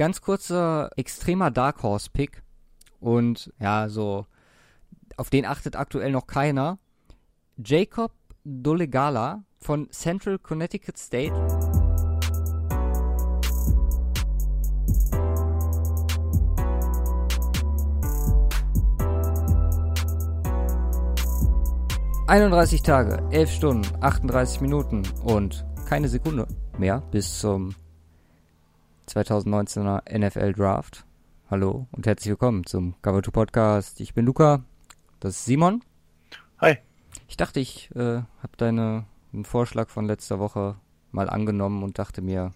ganz kurzer, extremer Dark Horse Pick. Und ja, so, auf den achtet aktuell noch keiner. Jacob Dolegala von Central Connecticut State. 31 Tage, 11 Stunden, 38 Minuten und keine Sekunde mehr bis zum 2019er NFL Draft. Hallo und herzlich willkommen zum Cover 2 Podcast. Ich bin Luca, das ist Simon. Hi. Ich dachte, ich äh, habe deinen Vorschlag von letzter Woche mal angenommen und dachte mir,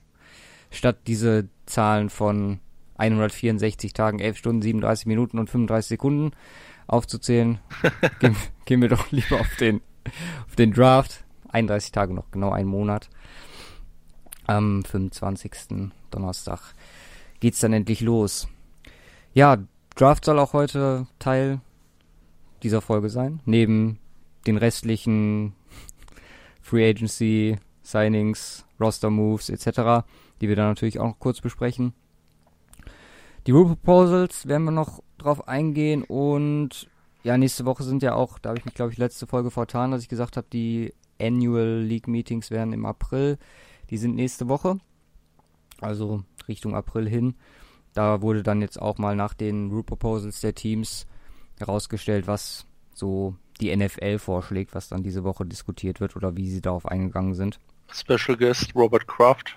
statt diese Zahlen von 164 Tagen, 11 Stunden, 37 Minuten und 35 Sekunden aufzuzählen, gehen, gehen, wir doch lieber auf den, auf den Draft. 31 Tage noch, genau ein Monat. Am 25. Donnerstag geht's dann endlich los. Ja, Draft soll auch heute Teil dieser Folge sein. Neben den restlichen Free Agency, Signings, Roster Moves etc., die wir dann natürlich auch noch kurz besprechen. Die Rule Proposals werden wir noch drauf eingehen und ja, nächste Woche sind ja auch, da habe ich mich glaube ich letzte Folge vertan, dass ich gesagt habe, die Annual League Meetings werden im April. Die sind nächste Woche, also Richtung April hin. Da wurde dann jetzt auch mal nach den Rule Proposals der Teams herausgestellt, was so die NFL vorschlägt, was dann diese Woche diskutiert wird oder wie sie darauf eingegangen sind. Special Guest Robert Kraft.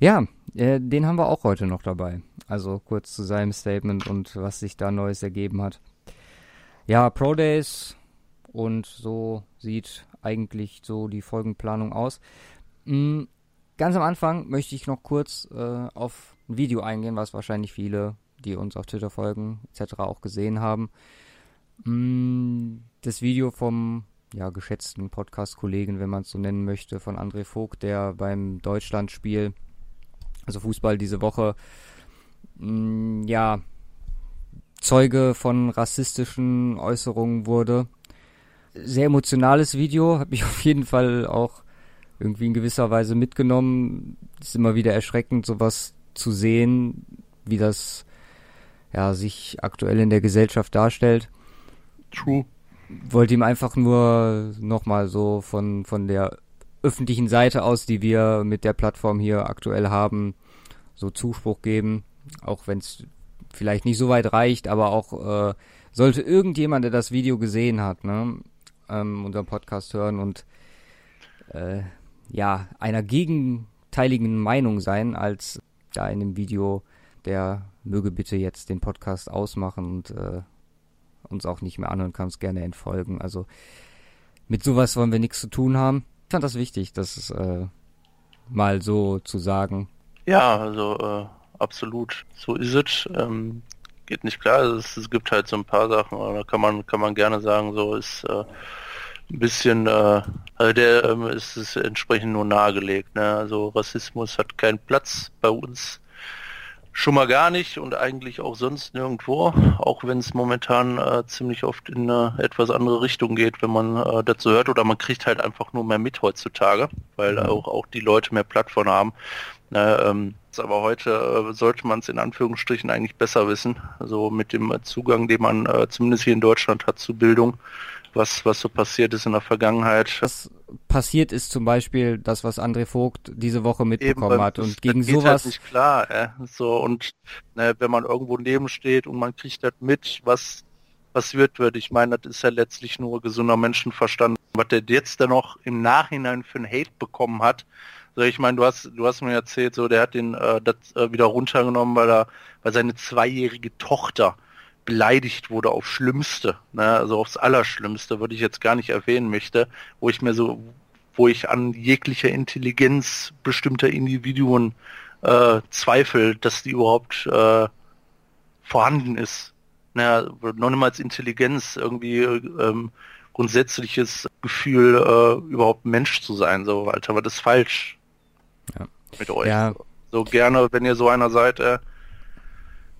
Ja, äh, den haben wir auch heute noch dabei. Also kurz zu seinem Statement und was sich da Neues ergeben hat. Ja, Pro Days und so sieht eigentlich so die Folgenplanung aus. Mhm, ganz am Anfang möchte ich noch kurz äh, auf ein Video eingehen, was wahrscheinlich viele, die uns auf Twitter folgen, etc. auch gesehen haben. Mhm, das Video vom ja, geschätzten Podcast-Kollegen, wenn man es so nennen möchte, von André Vogt, der beim Deutschlandspiel also Fußball diese Woche, mh, mm, ja, Zeuge von rassistischen Äußerungen wurde. Sehr emotionales Video, habe ich auf jeden Fall auch irgendwie in gewisser Weise mitgenommen. Ist immer wieder erschreckend, sowas zu sehen, wie das ja sich aktuell in der Gesellschaft darstellt. True. Wollte ihm einfach nur nochmal so von, von der öffentlichen Seite aus, die wir mit der Plattform hier aktuell haben, so Zuspruch geben, auch wenn es vielleicht nicht so weit reicht, aber auch äh, sollte irgendjemand, der das Video gesehen hat, ne, ähm, unseren Podcast hören und äh, ja, einer gegenteiligen Meinung sein, als da in dem Video, der möge bitte jetzt den Podcast ausmachen und äh, uns auch nicht mehr anhören kann, uns gerne entfolgen. Also mit sowas wollen wir nichts zu tun haben ich fand das wichtig, das äh, mal so zu sagen. Ja, also äh, absolut. So ist es. Ähm, geht nicht klar. Es, es, gibt halt so ein paar Sachen, da kann man kann man gerne sagen, so ist äh, ein bisschen, äh, also der ähm, ist es entsprechend nur nahegelegt. Ne? Also Rassismus hat keinen Platz bei uns schon mal gar nicht und eigentlich auch sonst nirgendwo, auch wenn es momentan äh, ziemlich oft in eine etwas andere Richtung geht, wenn man äh, dazu hört oder man kriegt halt einfach nur mehr mit heutzutage, weil mhm. auch, auch die Leute mehr Plattform haben. Ne, ähm, aber heute äh, sollte man es in Anführungsstrichen eigentlich besser wissen, so mit dem Zugang, den man äh, zumindest hier in Deutschland hat zu Bildung was, was so passiert ist in der Vergangenheit. Was passiert ist zum Beispiel das, was André Vogt diese Woche mitbekommen Eben, hat. Und gegen das sowas. Halt nicht klar, äh? so und ne, wenn man irgendwo neben steht und man kriegt das mit, was passiert wird. Ich meine, das ist ja letztlich nur gesunder Menschenverstand. Was der jetzt dann noch im Nachhinein für ein Hate bekommen hat, so, ich meine, du hast, du hast mir erzählt, so, der hat den äh, das äh, wieder runtergenommen, weil er, weil seine zweijährige Tochter beleidigt wurde auf Schlimmste, ne? also aufs Allerschlimmste, würde ich jetzt gar nicht erwähnen möchte, wo ich mir so, wo ich an jeglicher Intelligenz bestimmter Individuen äh, zweifle, dass die überhaupt äh, vorhanden ist. Naja, noch nicht mal als Intelligenz irgendwie ähm, grundsätzliches Gefühl, äh, überhaupt Mensch zu sein. So, Alter, was ist falsch ja. mit euch? Ja. So gerne, wenn ihr so einer seid, äh,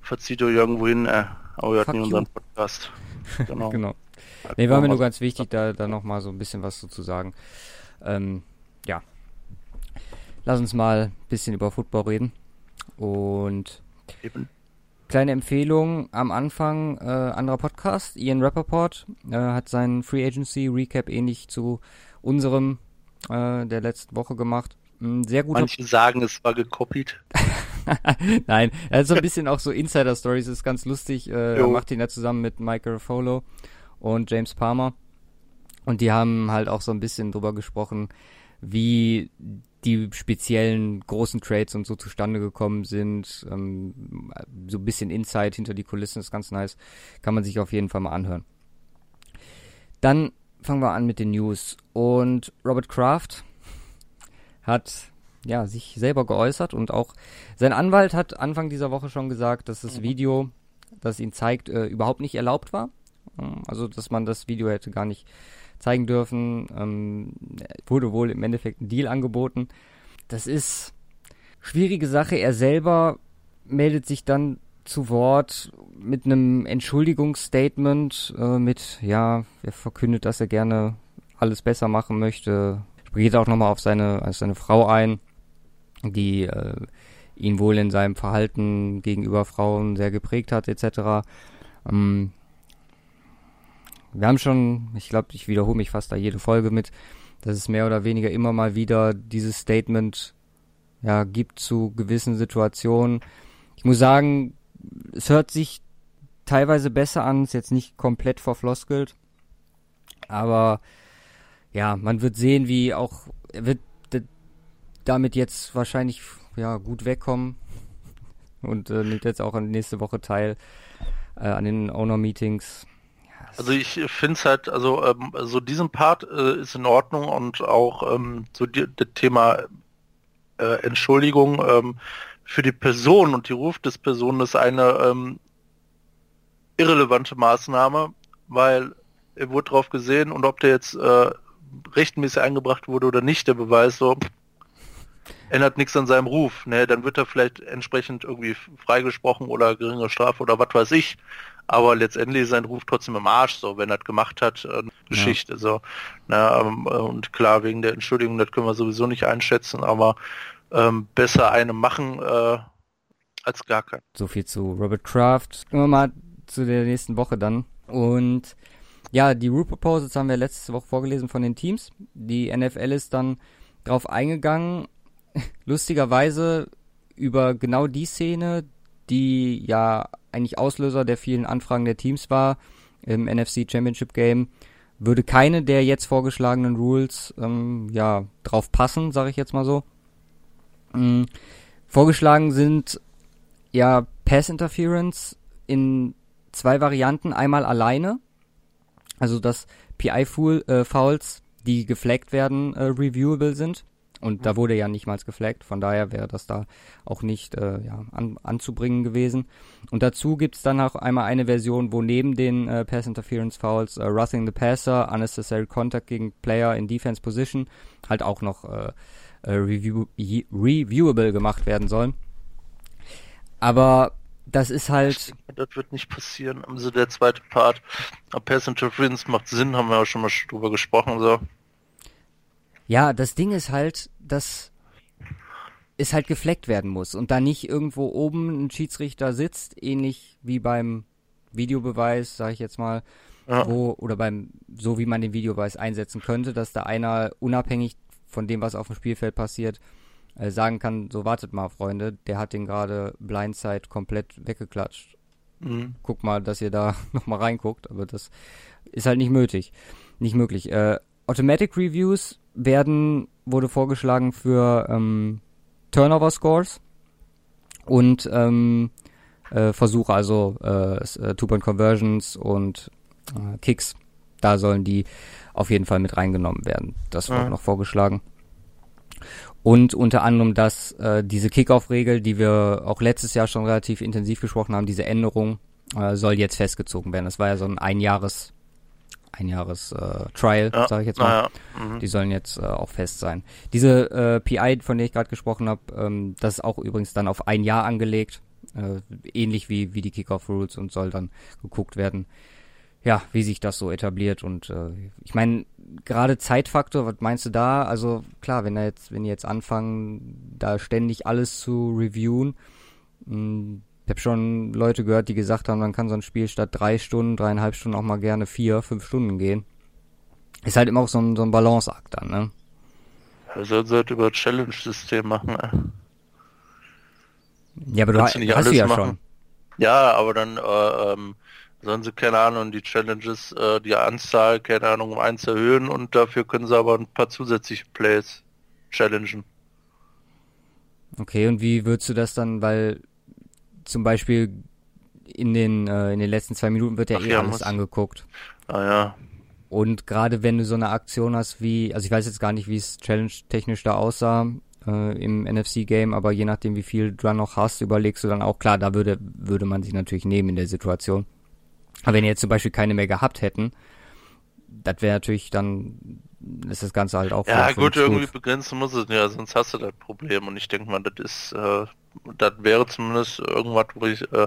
verzieht euch irgendwo hin, äh, aber wir hatten unseren Podcast. Genau. genau. Nee, war mir nur ganz wichtig, da, da nochmal so ein bisschen was zu sagen. Ähm, ja. Lass uns mal ein bisschen über Football reden. Und Eben. Kleine Empfehlung am Anfang, äh, anderer Podcast, Ian Rappaport äh, hat seinen Free Agency Recap ähnlich zu unserem äh, der letzten Woche gemacht. Ein sehr guter Manche sagen, es war gekopiert. Nein, er hat so ein bisschen auch so Insider-Stories, ist ganz lustig. Äh, er macht ihn ja zusammen mit Michael Folo und James Palmer. Und die haben halt auch so ein bisschen drüber gesprochen, wie die speziellen großen Trades und so zustande gekommen sind. Ähm, so ein bisschen Insight hinter die Kulissen ist ganz nice. Kann man sich auf jeden Fall mal anhören. Dann fangen wir an mit den News. Und Robert Kraft hat ja sich selber geäußert und auch sein Anwalt hat Anfang dieser Woche schon gesagt, dass das mhm. Video, das ihn zeigt, äh, überhaupt nicht erlaubt war. Also, dass man das Video hätte gar nicht zeigen dürfen. Ähm, wurde wohl im Endeffekt ein Deal angeboten. Das ist schwierige Sache. Er selber meldet sich dann zu Wort mit einem Entschuldigungsstatement, äh, mit, ja, er verkündet, dass er gerne alles besser machen möchte. Geht auch nochmal auf seine, auf seine Frau ein, die äh, ihn wohl in seinem Verhalten gegenüber Frauen sehr geprägt hat, etc. Ähm, wir haben schon, ich glaube, ich wiederhole mich fast da jede Folge mit, dass es mehr oder weniger immer mal wieder dieses Statement ja gibt zu gewissen Situationen. Ich muss sagen, es hört sich teilweise besser an, ist jetzt nicht komplett verfloskelt, aber ja, man wird sehen, wie auch er wird damit jetzt wahrscheinlich ja gut wegkommen und äh, nimmt jetzt auch nächste Woche teil äh, an den Owner Meetings. Also ich finde es halt, also ähm, so diesen Part äh, ist in Ordnung und auch ähm, so das Thema äh, Entschuldigung ähm, für die Person und die Ruf des Personen ist eine ähm, irrelevante Maßnahme, weil er wurde drauf gesehen und ob der jetzt äh, rechtmäßig eingebracht wurde oder nicht, der Beweis so ändert nichts an seinem Ruf. Ne? Dann wird er vielleicht entsprechend irgendwie freigesprochen oder geringe Strafe oder was weiß ich aber letztendlich ist sein Ruf trotzdem im Arsch, so, wenn er es gemacht hat, äh, Geschichte, ja. so. Na, ähm, und klar, wegen der Entschuldigung, das können wir sowieso nicht einschätzen, aber ähm, besser eine machen äh, als gar keinen. So viel zu Robert Kraft. Gehen wir mal zu der nächsten Woche dann. Und ja, die Rule Proposals haben wir letzte Woche vorgelesen von den Teams. Die NFL ist dann drauf eingegangen, lustigerweise über genau die Szene, die ja eigentlich Auslöser der vielen Anfragen der Teams war im NFC Championship Game, würde keine der jetzt vorgeschlagenen Rules ähm, ja drauf passen, sage ich jetzt mal so. Ähm, vorgeschlagen sind ja Pass Interference in zwei Varianten, einmal alleine, also dass PI äh, Fouls, die geflaggt werden, äh, reviewable sind und da wurde ja nicht mal geflaggt, von daher wäre das da auch nicht äh, ja, an, anzubringen gewesen. Und dazu gibt's dann auch einmal eine Version, wo neben den äh, Pass Interference Fouls äh, Roughing the Passer, Unnecessary Contact gegen Player in Defense Position halt auch noch äh, äh, review reviewable gemacht werden sollen. Aber das ist halt. Das wird nicht passieren. Also der zweite Part. Pass Interference macht Sinn, haben wir auch schon mal drüber gesprochen. So. Ja, das Ding ist halt, dass es halt gefleckt werden muss und da nicht irgendwo oben ein Schiedsrichter sitzt, ähnlich wie beim Videobeweis, sage ich jetzt mal, ja. wo oder beim so wie man den Videobeweis einsetzen könnte, dass da einer unabhängig von dem, was auf dem Spielfeld passiert, äh, sagen kann, so wartet mal, Freunde, der hat den gerade Blindside komplett weggeklatscht. Mhm. Guck mal, dass ihr da nochmal reinguckt, aber das ist halt nicht möglich. Nicht möglich. Äh, Automatic Reviews werden, wurde vorgeschlagen für ähm, Turnover Scores und ähm, äh, Versuche, also äh, äh, Two-Point-Conversions und äh, Kicks. Da sollen die auf jeden Fall mit reingenommen werden. Das wurde ja. noch vorgeschlagen. Und unter anderem, dass äh, diese Kickoff-Regel, die wir auch letztes Jahr schon relativ intensiv gesprochen haben, diese Änderung, äh, soll jetzt festgezogen werden. Das war ja so ein Einjahres- ein Jahres äh, Trial, ja, sage ich jetzt mal. Ja, mhm. Die sollen jetzt äh, auch fest sein. Diese äh, PI, von der ich gerade gesprochen habe, ähm, das ist auch übrigens dann auf ein Jahr angelegt, äh, ähnlich wie wie die Kickoff Rules und soll dann geguckt werden, ja, wie sich das so etabliert und äh, ich meine gerade Zeitfaktor, was meinst du da? Also klar, wenn er jetzt wenn die jetzt anfangen, da ständig alles zu reviewen, mh, hm, Ich habe schon Leute gehört, die gesagt haben, man kann so ein Spiel statt drei Stunden, dreieinhalb Stunden auch mal gerne vier, fünf Stunden gehen. Ist halt immer auch so ein, so ein Balanceakt dann, ne? Sollen sie halt über Challenge-System machen, ne? Ja, aber du, Kannst du nicht hast du alles ja machen? schon. Ja, aber dann äh, ähm, sollen sie, keine Ahnung, die Challenges, äh, die Anzahl, keine Ahnung, um eins erhöhen und dafür können sie aber ein paar zusätzliche Plays challengen. Okay, und wie würdest du das dann, weil zum Beispiel in den, äh, in den letzten zwei Minuten wird ja Ach eh ja, alles muss- angeguckt. Ah ja. Und gerade wenn du so eine Aktion hast wie, also ich weiß jetzt gar nicht, wie es challenge-technisch da aussah äh, im NFC-Game, aber je nachdem, wie viel du dann noch hast, überlegst du dann auch, klar, da würde, würde man sich natürlich nehmen in der Situation. Aber wenn ihr jetzt zum Beispiel keine mehr gehabt hätten, das wäre natürlich dann, ist das Ganze halt auch Ja gut, irgendwie begrenzen muss es ja, sonst hast du das Problem und ich denke mal, das ist, äh, das wäre zumindest irgendwas, wo ich, äh,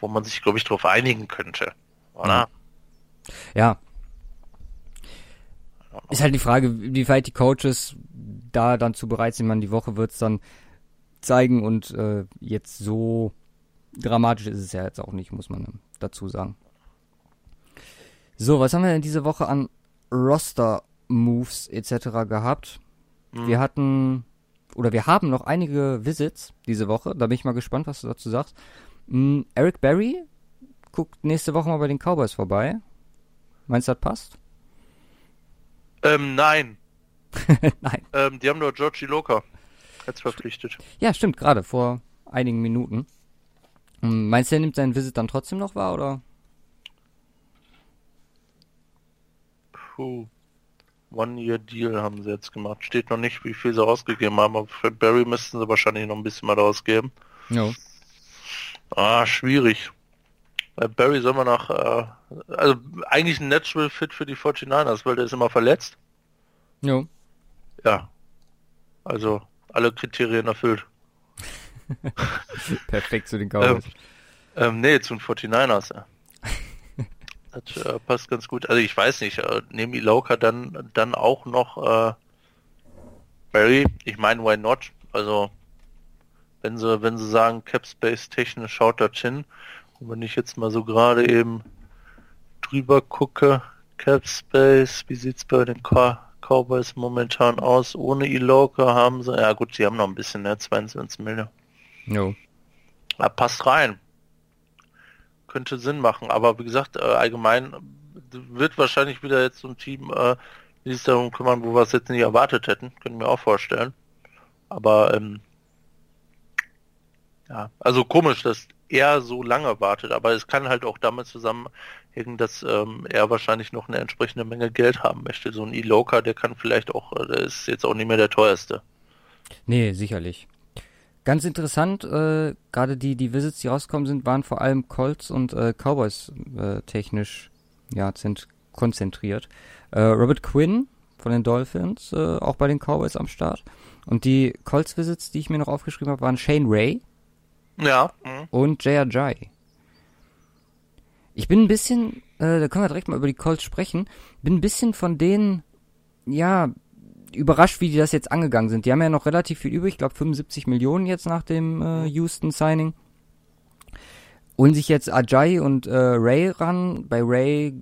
wo man sich, glaube ich, darauf einigen könnte. Oder? Ja. Ist halt die Frage, wie weit die Coaches da dann zu bereit sind. Man, die Woche wird's dann zeigen und äh, jetzt so dramatisch ist es ja jetzt auch nicht, muss man dazu sagen. So, was haben wir denn diese Woche an Roster-Moves etc. gehabt? Hm. Wir hatten, oder wir haben noch einige Visits diese Woche. Da bin ich mal gespannt, was du dazu sagst. Mm, Eric Berry guckt nächste Woche mal bei den Cowboys vorbei. Meinst du, das passt? Ähm, nein. Nein. Ähm, die haben nur Georgie Loka jetzt verpflichtet. Ja, stimmt, gerade vor einigen Minuten. Mm, Meinst du, er nimmt seinen Visit dann trotzdem noch wahr, oder? Puh. One-Year-Deal haben sie jetzt gemacht. Steht noch nicht, wie viel sie ausgegeben haben, aber für Barry müssten sie wahrscheinlich noch ein bisschen mal ausgeben. Jo. Ah, schwierig. Bei Barry soll man nach, äh, also eigentlich ein Natural Fit für die 49ers, weil der ist immer verletzt. Jo. Ja. Also alle Kriterien erfüllt. Perfekt zu den Cowboys. Ähm, nee, zu den 49ers. Ja. Das äh, passt ganz gut. Also ich weiß nicht, äh, nehmen die Lauka dann dann auch noch äh, Barry? Ich meine, why not? Also wenn sie wenn sie sagen Capspace technisch schaut das hin und wenn ich jetzt mal so gerade eben drüber gucke, Capspace, wie sieht's bei den Cow Cowboys momentan aus? Ohne Iloka haben sie, ja gut, sie haben noch ein bisschen, ne, 22 Millionen. Jo. Ja, passt rein. Könnte Sinn machen, aber wie gesagt, äh, allgemein äh, wird wahrscheinlich wieder jetzt so ein Team, äh, sich darum kümmern, wo wir es jetzt nicht erwartet hätten. Können wir auch vorstellen. Aber ähm, ja, also komisch, dass er so lange wartet, aber es kann halt auch damit zusammenhängen, dass ähm, er wahrscheinlich noch eine entsprechende Menge Geld haben möchte. So ein Iloka, der kann vielleicht auch, äh, der ist jetzt auch nicht mehr der teuerste. Nee, sicherlich. Ganz interessant, äh, gerade die, die Visits, die rausgekommen sind, waren vor allem Colts und äh, Cowboys äh, technisch ja, sind konzentriert. Äh, Robert Quinn von den Dolphins, äh, auch bei den Cowboys am Start. Und die Colts-Visits, die ich mir noch aufgeschrieben habe, waren Shane Ray Ja. mhm. und Jay Ajay. Ich bin ein bisschen, äh, da können wir direkt mal über die Colts sprechen, bin ein bisschen von denen, ja, überrascht, wie die das jetzt angegangen sind. Die haben ja noch relativ viel übrig, ich glaube 75 Millionen jetzt nach dem äh, Houston-Signing. Holen sich jetzt Ajay und äh, Ray ran. Bei Ray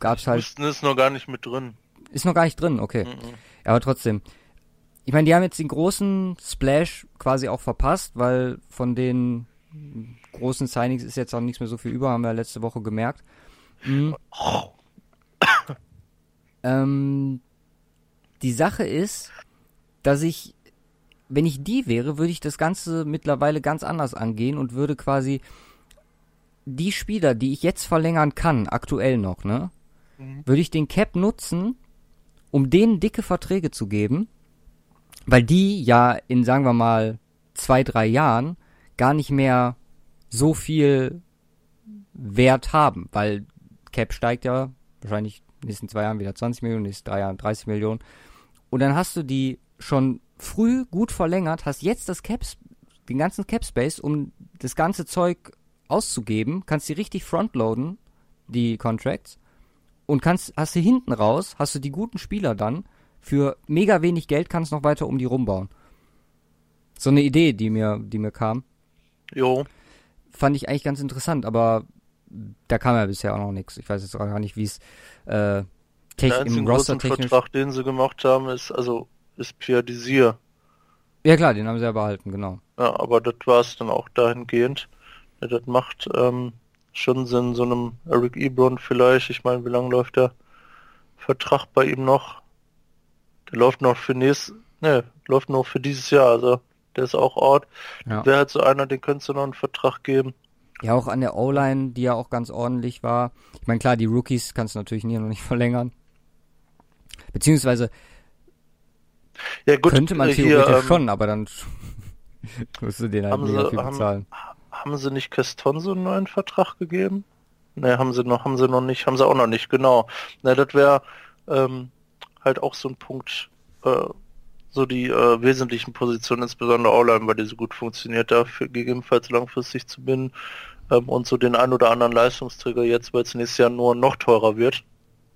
gab's halt, Houston ist noch gar nicht mit drin. ist noch gar nicht drin, okay. Mhm. Aber trotzdem. Ich meine, die haben jetzt den großen Splash quasi auch verpasst, weil von den großen Signings ist jetzt auch nichts mehr so viel über, haben wir letzte Woche gemerkt. Mhm. Ähm, die Sache ist, dass ich, wenn ich die wäre, würde ich das Ganze mittlerweile ganz anders angehen und würde quasi die Spieler, die ich jetzt verlängern kann, aktuell noch, ne, Mhm. würde ich den Cap nutzen, um denen dicke Verträge zu geben, weil die ja in, sagen wir mal, zwei, drei Jahren gar nicht mehr so viel Wert haben, weil Cap steigt ja wahrscheinlich in den nächsten zwei Jahren wieder 20 Millionen, in den nächsten drei Jahren 30 Millionen. Und dann hast du die schon früh gut verlängert, hast jetzt das Cap, den ganzen Cap Space, um das ganze Zeug auszugeben, kannst die richtig frontloaden, die Contracts, und kannst, hast du hinten raus, hast du die guten Spieler dann, für mega wenig Geld kannst noch weiter um die rumbauen. So eine Idee, die mir, die mir kam. Jo. fand ich eigentlich ganz interessant, aber da kam ja bisher auch noch nichts. Ich weiß jetzt auch gar nicht, wie es äh, tech im Roster technisch. Vertrag, den sie gemacht haben, ist also ist Pierre Desir. Ja klar, den haben sie ja behalten, genau. Ja, aber das war es dann auch dahingehend. Ja, das macht ähm, schon Sinn, so einem Eric Ebron vielleicht. Ich meine, wie lange läuft der Vertrag bei ihm noch? Der läuft noch für nächstes, ne, läuft noch für dieses Jahr, also der ist auch Ort. Ja. Wäre halt so einer, den könntest du noch einen Vertrag geben. Ja, auch an der O-Line, die ja auch ganz ordentlich war. Ich meine, klar, die Rookies kannst du natürlich nie noch nicht verlängern. Beziehungsweise ja, gut, könnte man theoretisch hier, ähm, schon, aber dann musst du den halt mega viel bezahlen. Haben, haben sie nicht Keston einen neuen Vertrag gegeben? Ne, haben sie noch, haben sie noch nicht, haben sie auch noch nicht, genau. Ne, das wäre ähm, halt auch so ein Punkt, äh, so die äh, wesentlichen Positionen, insbesondere O-Line, weil die so gut funktioniert, dafür gegebenenfalls langfristig zu binden ähm, und so den ein oder anderen Leistungsträger jetzt, weil es nächstes Jahr nur noch teurer wird.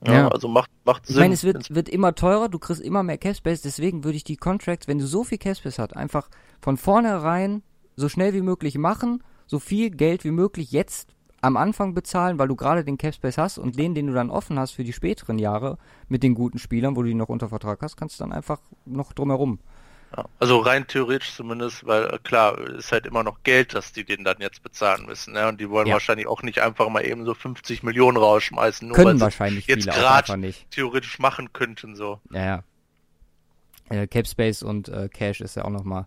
Ja, ja. also macht, macht Sinn. Ich meine, es wird, wird immer teurer, du kriegst immer mehr Capspace, deswegen würde ich die Contracts, wenn du so viel Capspace hast, einfach von vornherein so schnell wie möglich machen, so viel Geld wie möglich jetzt am Anfang bezahlen, weil du gerade den Capspace hast und den, den du dann offen hast für die späteren Jahre mit den guten Spielern, wo du die noch unter Vertrag hast, kannst du dann einfach noch drumherum. Also rein theoretisch zumindest, weil äh, klar, ist halt immer noch Geld, dass die den dann jetzt bezahlen müssen. Ne? Und die wollen ja. wahrscheinlich auch nicht einfach mal eben so 50 Millionen rausschmeißen, nur Können wahrscheinlich jetzt gerade theoretisch machen könnten. so. Ja, ja. Äh, Capspace und äh, Cash ist ja auch nochmal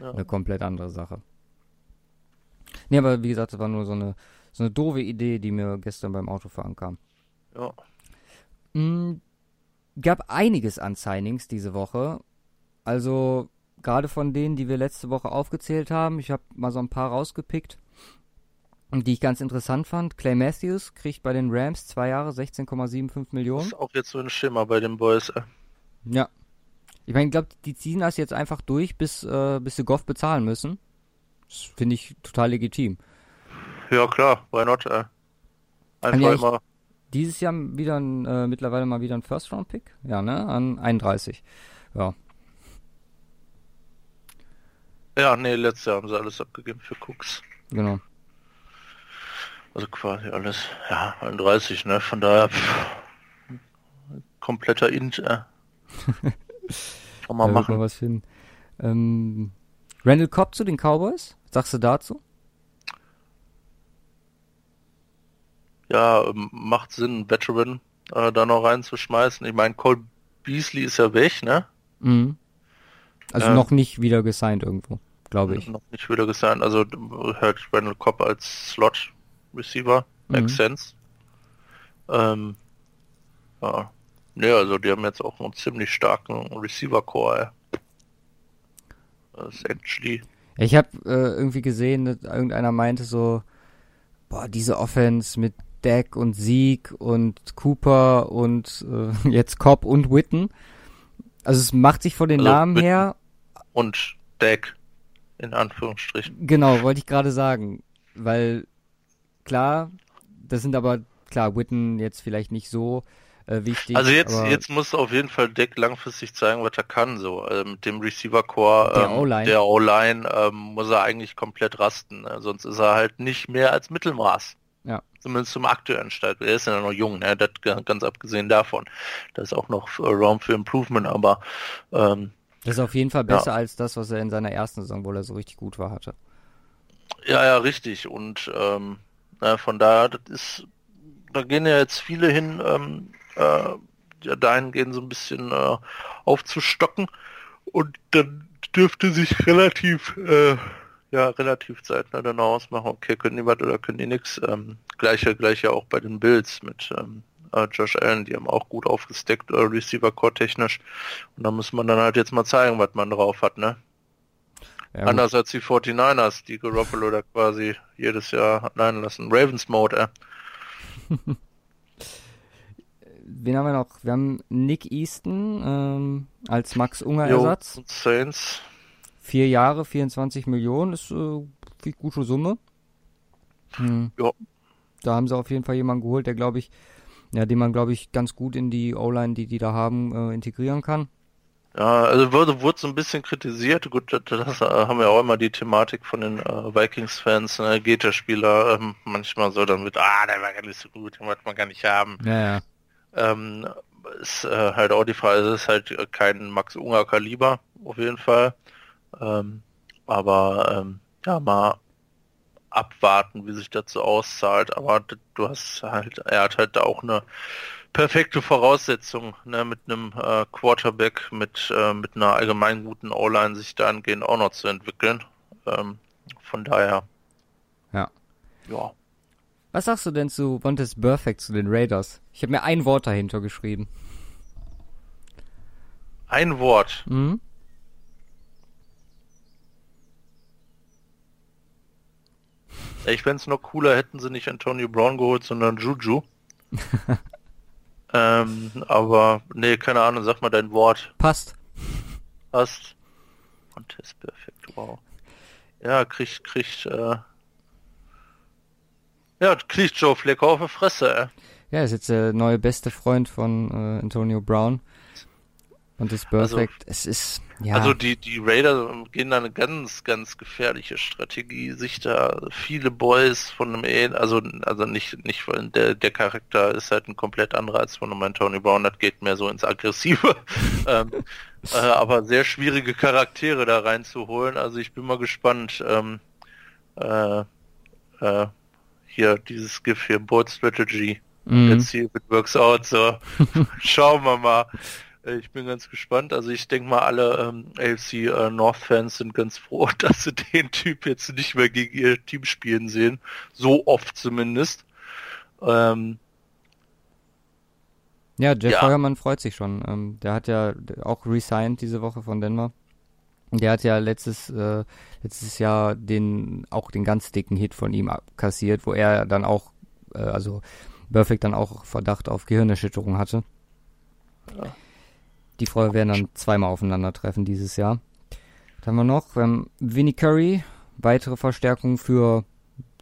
ja. eine komplett andere Sache. Nee, aber wie gesagt, das war nur so eine so eine doofe Idee, die mir gestern beim Autofahren kam. Ja. Mhm, gab einiges an Signings diese Woche. Also gerade von denen, die wir letzte Woche aufgezählt haben. Ich habe mal so ein paar rausgepickt, die ich ganz interessant fand. Clay Matthews kriegt bei den Rams zwei Jahre 16,75 Millionen. Das ist auch jetzt so ein Schimmer bei den Boys. Äh. Ja. Ich meine, ich glaube, die ziehen das jetzt einfach durch, bis, äh, bis sie Goff bezahlen müssen. Das finde ich total legitim. Ja, klar, why not? Äh. Einfach ja immer. Dieses Jahr wieder ein, äh, mittlerweile mal wieder ein First-Round-Pick. Ja, ne? An 31. Ja. Ja, nee, letztes Jahr haben sie alles abgegeben für Cooks. Genau. Also quasi alles, ja, 31, ne? Von daher pff, kompletter Int, äh. Kann man machen. Mal was finden. Ähm, Randall Cobb zu den Cowboys? Sagst du dazu? ja, ähm, macht Sinn, Veteran äh, da noch reinzuschmeißen. Ich meine, Cole Beasley ist ja weg, ne? Mhm. Also äh, noch nicht wieder gesigned irgendwo, glaube ich. Noch nicht wieder gesigned, also hört Randall Cobb als Slot Receiver, makes mhm. sense. Ähm, ja. Ne, also die haben jetzt auch einen ziemlich starken Receiver-Core. Das ist actually. Ich habe äh, irgendwie gesehen, dass irgendeiner meinte so, boah, diese Offense mit Deck und Sieg und Cooper und äh, jetzt Cobb und Witten. Also es macht sich von den also Namen Witten her. Und Deck, in Anführungsstrichen. Genau, wollte ich gerade sagen. Weil klar, das sind aber, klar, Witten jetzt vielleicht nicht so äh, wichtig. Also jetzt, jetzt muss auf jeden Fall Deck langfristig zeigen, was er kann. So also mit dem Receiver Core ähm, der O-Line ähm, muss er eigentlich komplett rasten. Ne? Sonst ist er halt nicht mehr als Mittelmaß. Ja. Zumindest zum aktuellen Start. Er ist ja noch jung, ne? Das ganz abgesehen davon. Da ist auch noch Raum für Improvement, aber ähm, das ist auf jeden Fall besser ja. als das, was er in seiner ersten Saison, wo er so richtig gut war, hatte. Ja, ja, richtig. Und ähm, na, von daher, das ist, da gehen ja jetzt viele hin, ähm, äh, ja, dahingehend so ein bisschen äh, aufzustocken. Und dann dürfte sich relativ äh, ja relativ zeitnah dann ausmachen, okay, können die was oder können die nichts. Ähm, gleiche, gleiche auch bei den Bills mit ähm, äh, Josh Allen, die haben auch gut aufgesteckt, äh, Receiver Core technisch. Und da muss man dann halt jetzt mal zeigen, was man drauf hat, ne? Ja, Anders gut. als die 49ers, die Garoppolo da quasi jedes Jahr hat leiden lassen. Ravens Mode, äh. Wen haben wir noch? Wir haben Nick Easton ähm, als Max Unger Ersatz. Saints. Vier Jahre, 24 Millionen ist äh, eine gute Summe. Hm. Ja. Da haben sie auf jeden Fall jemanden geholt, der glaube ich, ja, den man glaube ich ganz gut in die O-Line, die die da haben, äh, integrieren kann. Ja, also wurde, wurde so ein bisschen kritisiert. Gut, das, das haben wir auch immer die Thematik von den äh, Vikings-Fans. Ne? Geht der Spieler ähm, manchmal so dann mit, ah, der war gar nicht so gut, den wollte man gar nicht haben. Ja, ja. Ähm, ist äh, halt auch die Frage, es ist halt kein Max Unger Kaliber, auf jeden Fall. Ähm, aber ähm, ja, mal abwarten, wie sich so auszahlt. Aber du hast halt, er hat halt auch eine perfekte Voraussetzung, ne, mit einem äh, Quarterback, mit, äh, mit einer allgemein guten O-Line sich dahingehend auch noch zu entwickeln. Ähm, von daher. Ja. Ja. Was sagst du denn zu Vontes Perfect zu den Raiders? Ich habe mir ein Wort dahinter geschrieben. Ein Wort. Mhm. Ich fände es noch cooler, hätten sie nicht Antonio Brown geholt, sondern Juju. ähm, aber, nee, keine Ahnung, sag mal dein Wort. Passt. Passt. Und ist perfekt, wow. Ja, kriegt, kriegt, äh, ja, kriegt Joe Fleck auf die Fresse, ey. Ja, ist jetzt der neue beste Freund von äh, Antonio Brown. Und ist perfekt. Also, es ist, ja. Also die, die Raider gehen da eine ganz, ganz gefährliche Strategie, sich da viele Boys von einem also, also nicht, nicht, der, der Charakter ist halt ein komplett anderer als von einem Tony Brown, das geht mehr so ins Aggressive. ähm, äh, aber sehr schwierige Charaktere da reinzuholen. Also ich bin mal gespannt. Ähm, äh, äh, hier dieses GIF hier, Board Strategy. Mhm. Jetzt hier it works out, so. Schauen wir mal. Äh, ich bin ganz gespannt. Also ich denke mal, alle ähm, AFC äh, North-Fans sind ganz froh, dass sie den Typ jetzt nicht mehr gegen ihr Team spielen sehen. So oft zumindest. Ähm, ja, Jeff ja. Feuermann freut sich schon. Ähm, der hat ja auch resigned diese Woche von Denver. Der hat ja letztes, äh, letztes Jahr den, auch den ganz dicken Hit von ihm kassiert, wo er dann auch, äh, also Perfect dann auch Verdacht auf Gehirnerschütterung hatte. Ja. Die Freunde werden dann zweimal aufeinandertreffen dieses Jahr. Dann haben wir noch ähm, Vinnie Curry, weitere Verstärkung für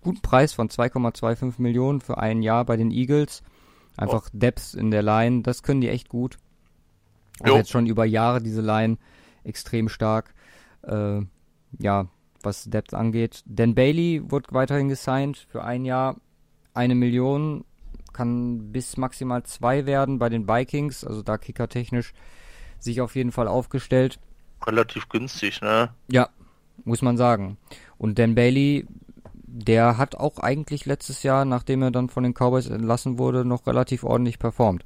guten Preis von 2,25 Millionen für ein Jahr bei den Eagles. Einfach oh. Depth in der Line, das können die echt gut. Also jetzt schon über Jahre diese Line extrem stark. Äh, ja, was Depth angeht. Dan Bailey wird weiterhin gesigned für ein Jahr. Eine Million kann bis maximal zwei werden bei den Vikings, also da kickertechnisch sich auf jeden Fall aufgestellt. Relativ günstig, ne? Ja, muss man sagen. Und Dan Bailey, der hat auch eigentlich letztes Jahr, nachdem er dann von den Cowboys entlassen wurde, noch relativ ordentlich performt.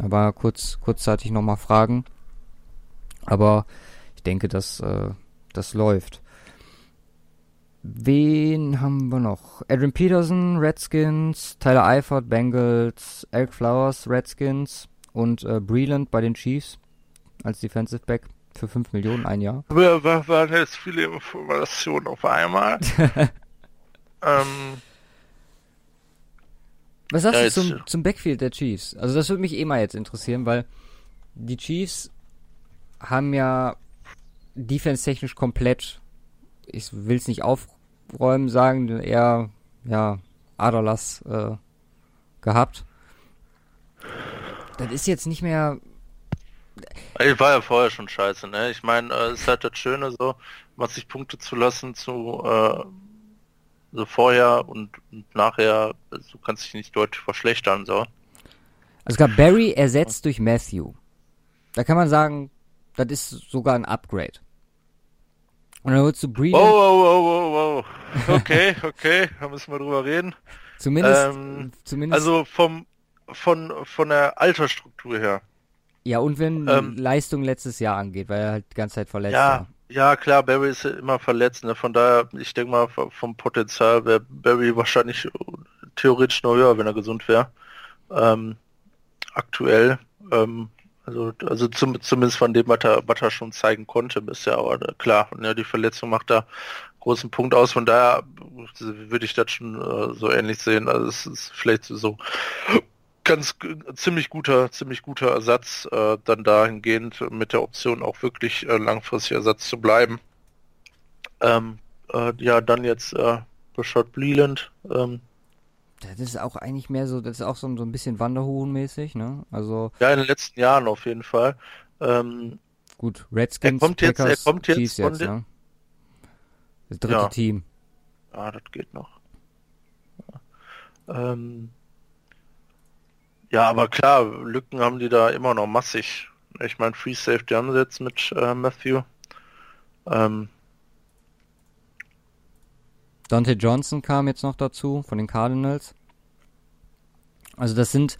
Aber kurz, kurzzeitig nochmal fragen. Aber ich denke, dass äh, das läuft. Wen haben wir noch? Adrian Peterson, Redskins, Tyler Eifert, Bengals, Eric Flowers, Redskins und äh, Breland bei den Chiefs als Defensive Back für 5 Millionen ein Jahr. Wir waren jetzt viele Informationen auf einmal. ähm, Was sagst ja, du zum, zum Backfield der Chiefs? Also das würde mich eh mal jetzt interessieren, weil die Chiefs haben ja defense-technisch komplett, ich will es nicht aufräumen sagen, eher ja Aderlass äh, gehabt. Das ist jetzt nicht mehr ich war ja vorher schon scheiße, ne? Ich meine, äh, es ist halt das Schöne so, mal sich Punkte zu lassen zu äh, so vorher und, und nachher, also du kannst dich nicht deutlich verschlechtern, so. Also gab Barry ersetzt durch Matthew. Da kann man sagen, das ist sogar ein Upgrade. Und dann wird zu Breeden. Oh, oh, oh, oh, oh. Okay, okay, da müssen wir drüber reden. Zumindest, ähm, zumindest. Also vom, von, von der Altersstruktur her. Ja, und wenn ähm, Leistung letztes Jahr angeht, weil er halt die ganze Zeit verletzt ja, war. Ja, klar, Barry ist immer verletzt, ne? Von daher, ich denke mal, vom Potenzial wäre Barry wahrscheinlich theoretisch noch höher, wenn er gesund wäre. Ähm, aktuell, ähm, also, also zum, zumindest von dem, was er, was er schon zeigen konnte bisher, aber klar, ne, die Verletzung macht da großen Punkt aus, von daher würde ich das schon äh, so ähnlich sehen. Also es ist vielleicht so ganz ziemlich guter, ziemlich guter Ersatz, äh, dann dahingehend mit der Option auch wirklich äh, langfristig Ersatz zu bleiben. Ähm, äh, ja, dann jetzt äh, Bashard Bleland. Ähm, das ist auch eigentlich mehr so, das ist auch so, so ein bisschen Wanderhuhn-mäßig, ne? Also. Ja, in den letzten Jahren auf jeden Fall. Ähm, Gut, Redskins, er kommt jetzt, Packers, er kommt jetzt, Chiefs jetzt, ne? Das dritte Ja. Team. Ja, das geht noch. Ähm, ja, aber klar, Lücken haben die da immer noch massig. Ich meine, Free Safety haben sie jetzt mit äh, Matthew. Ähm, Dante Johnson kam jetzt noch dazu von den Cardinals. Also das sind,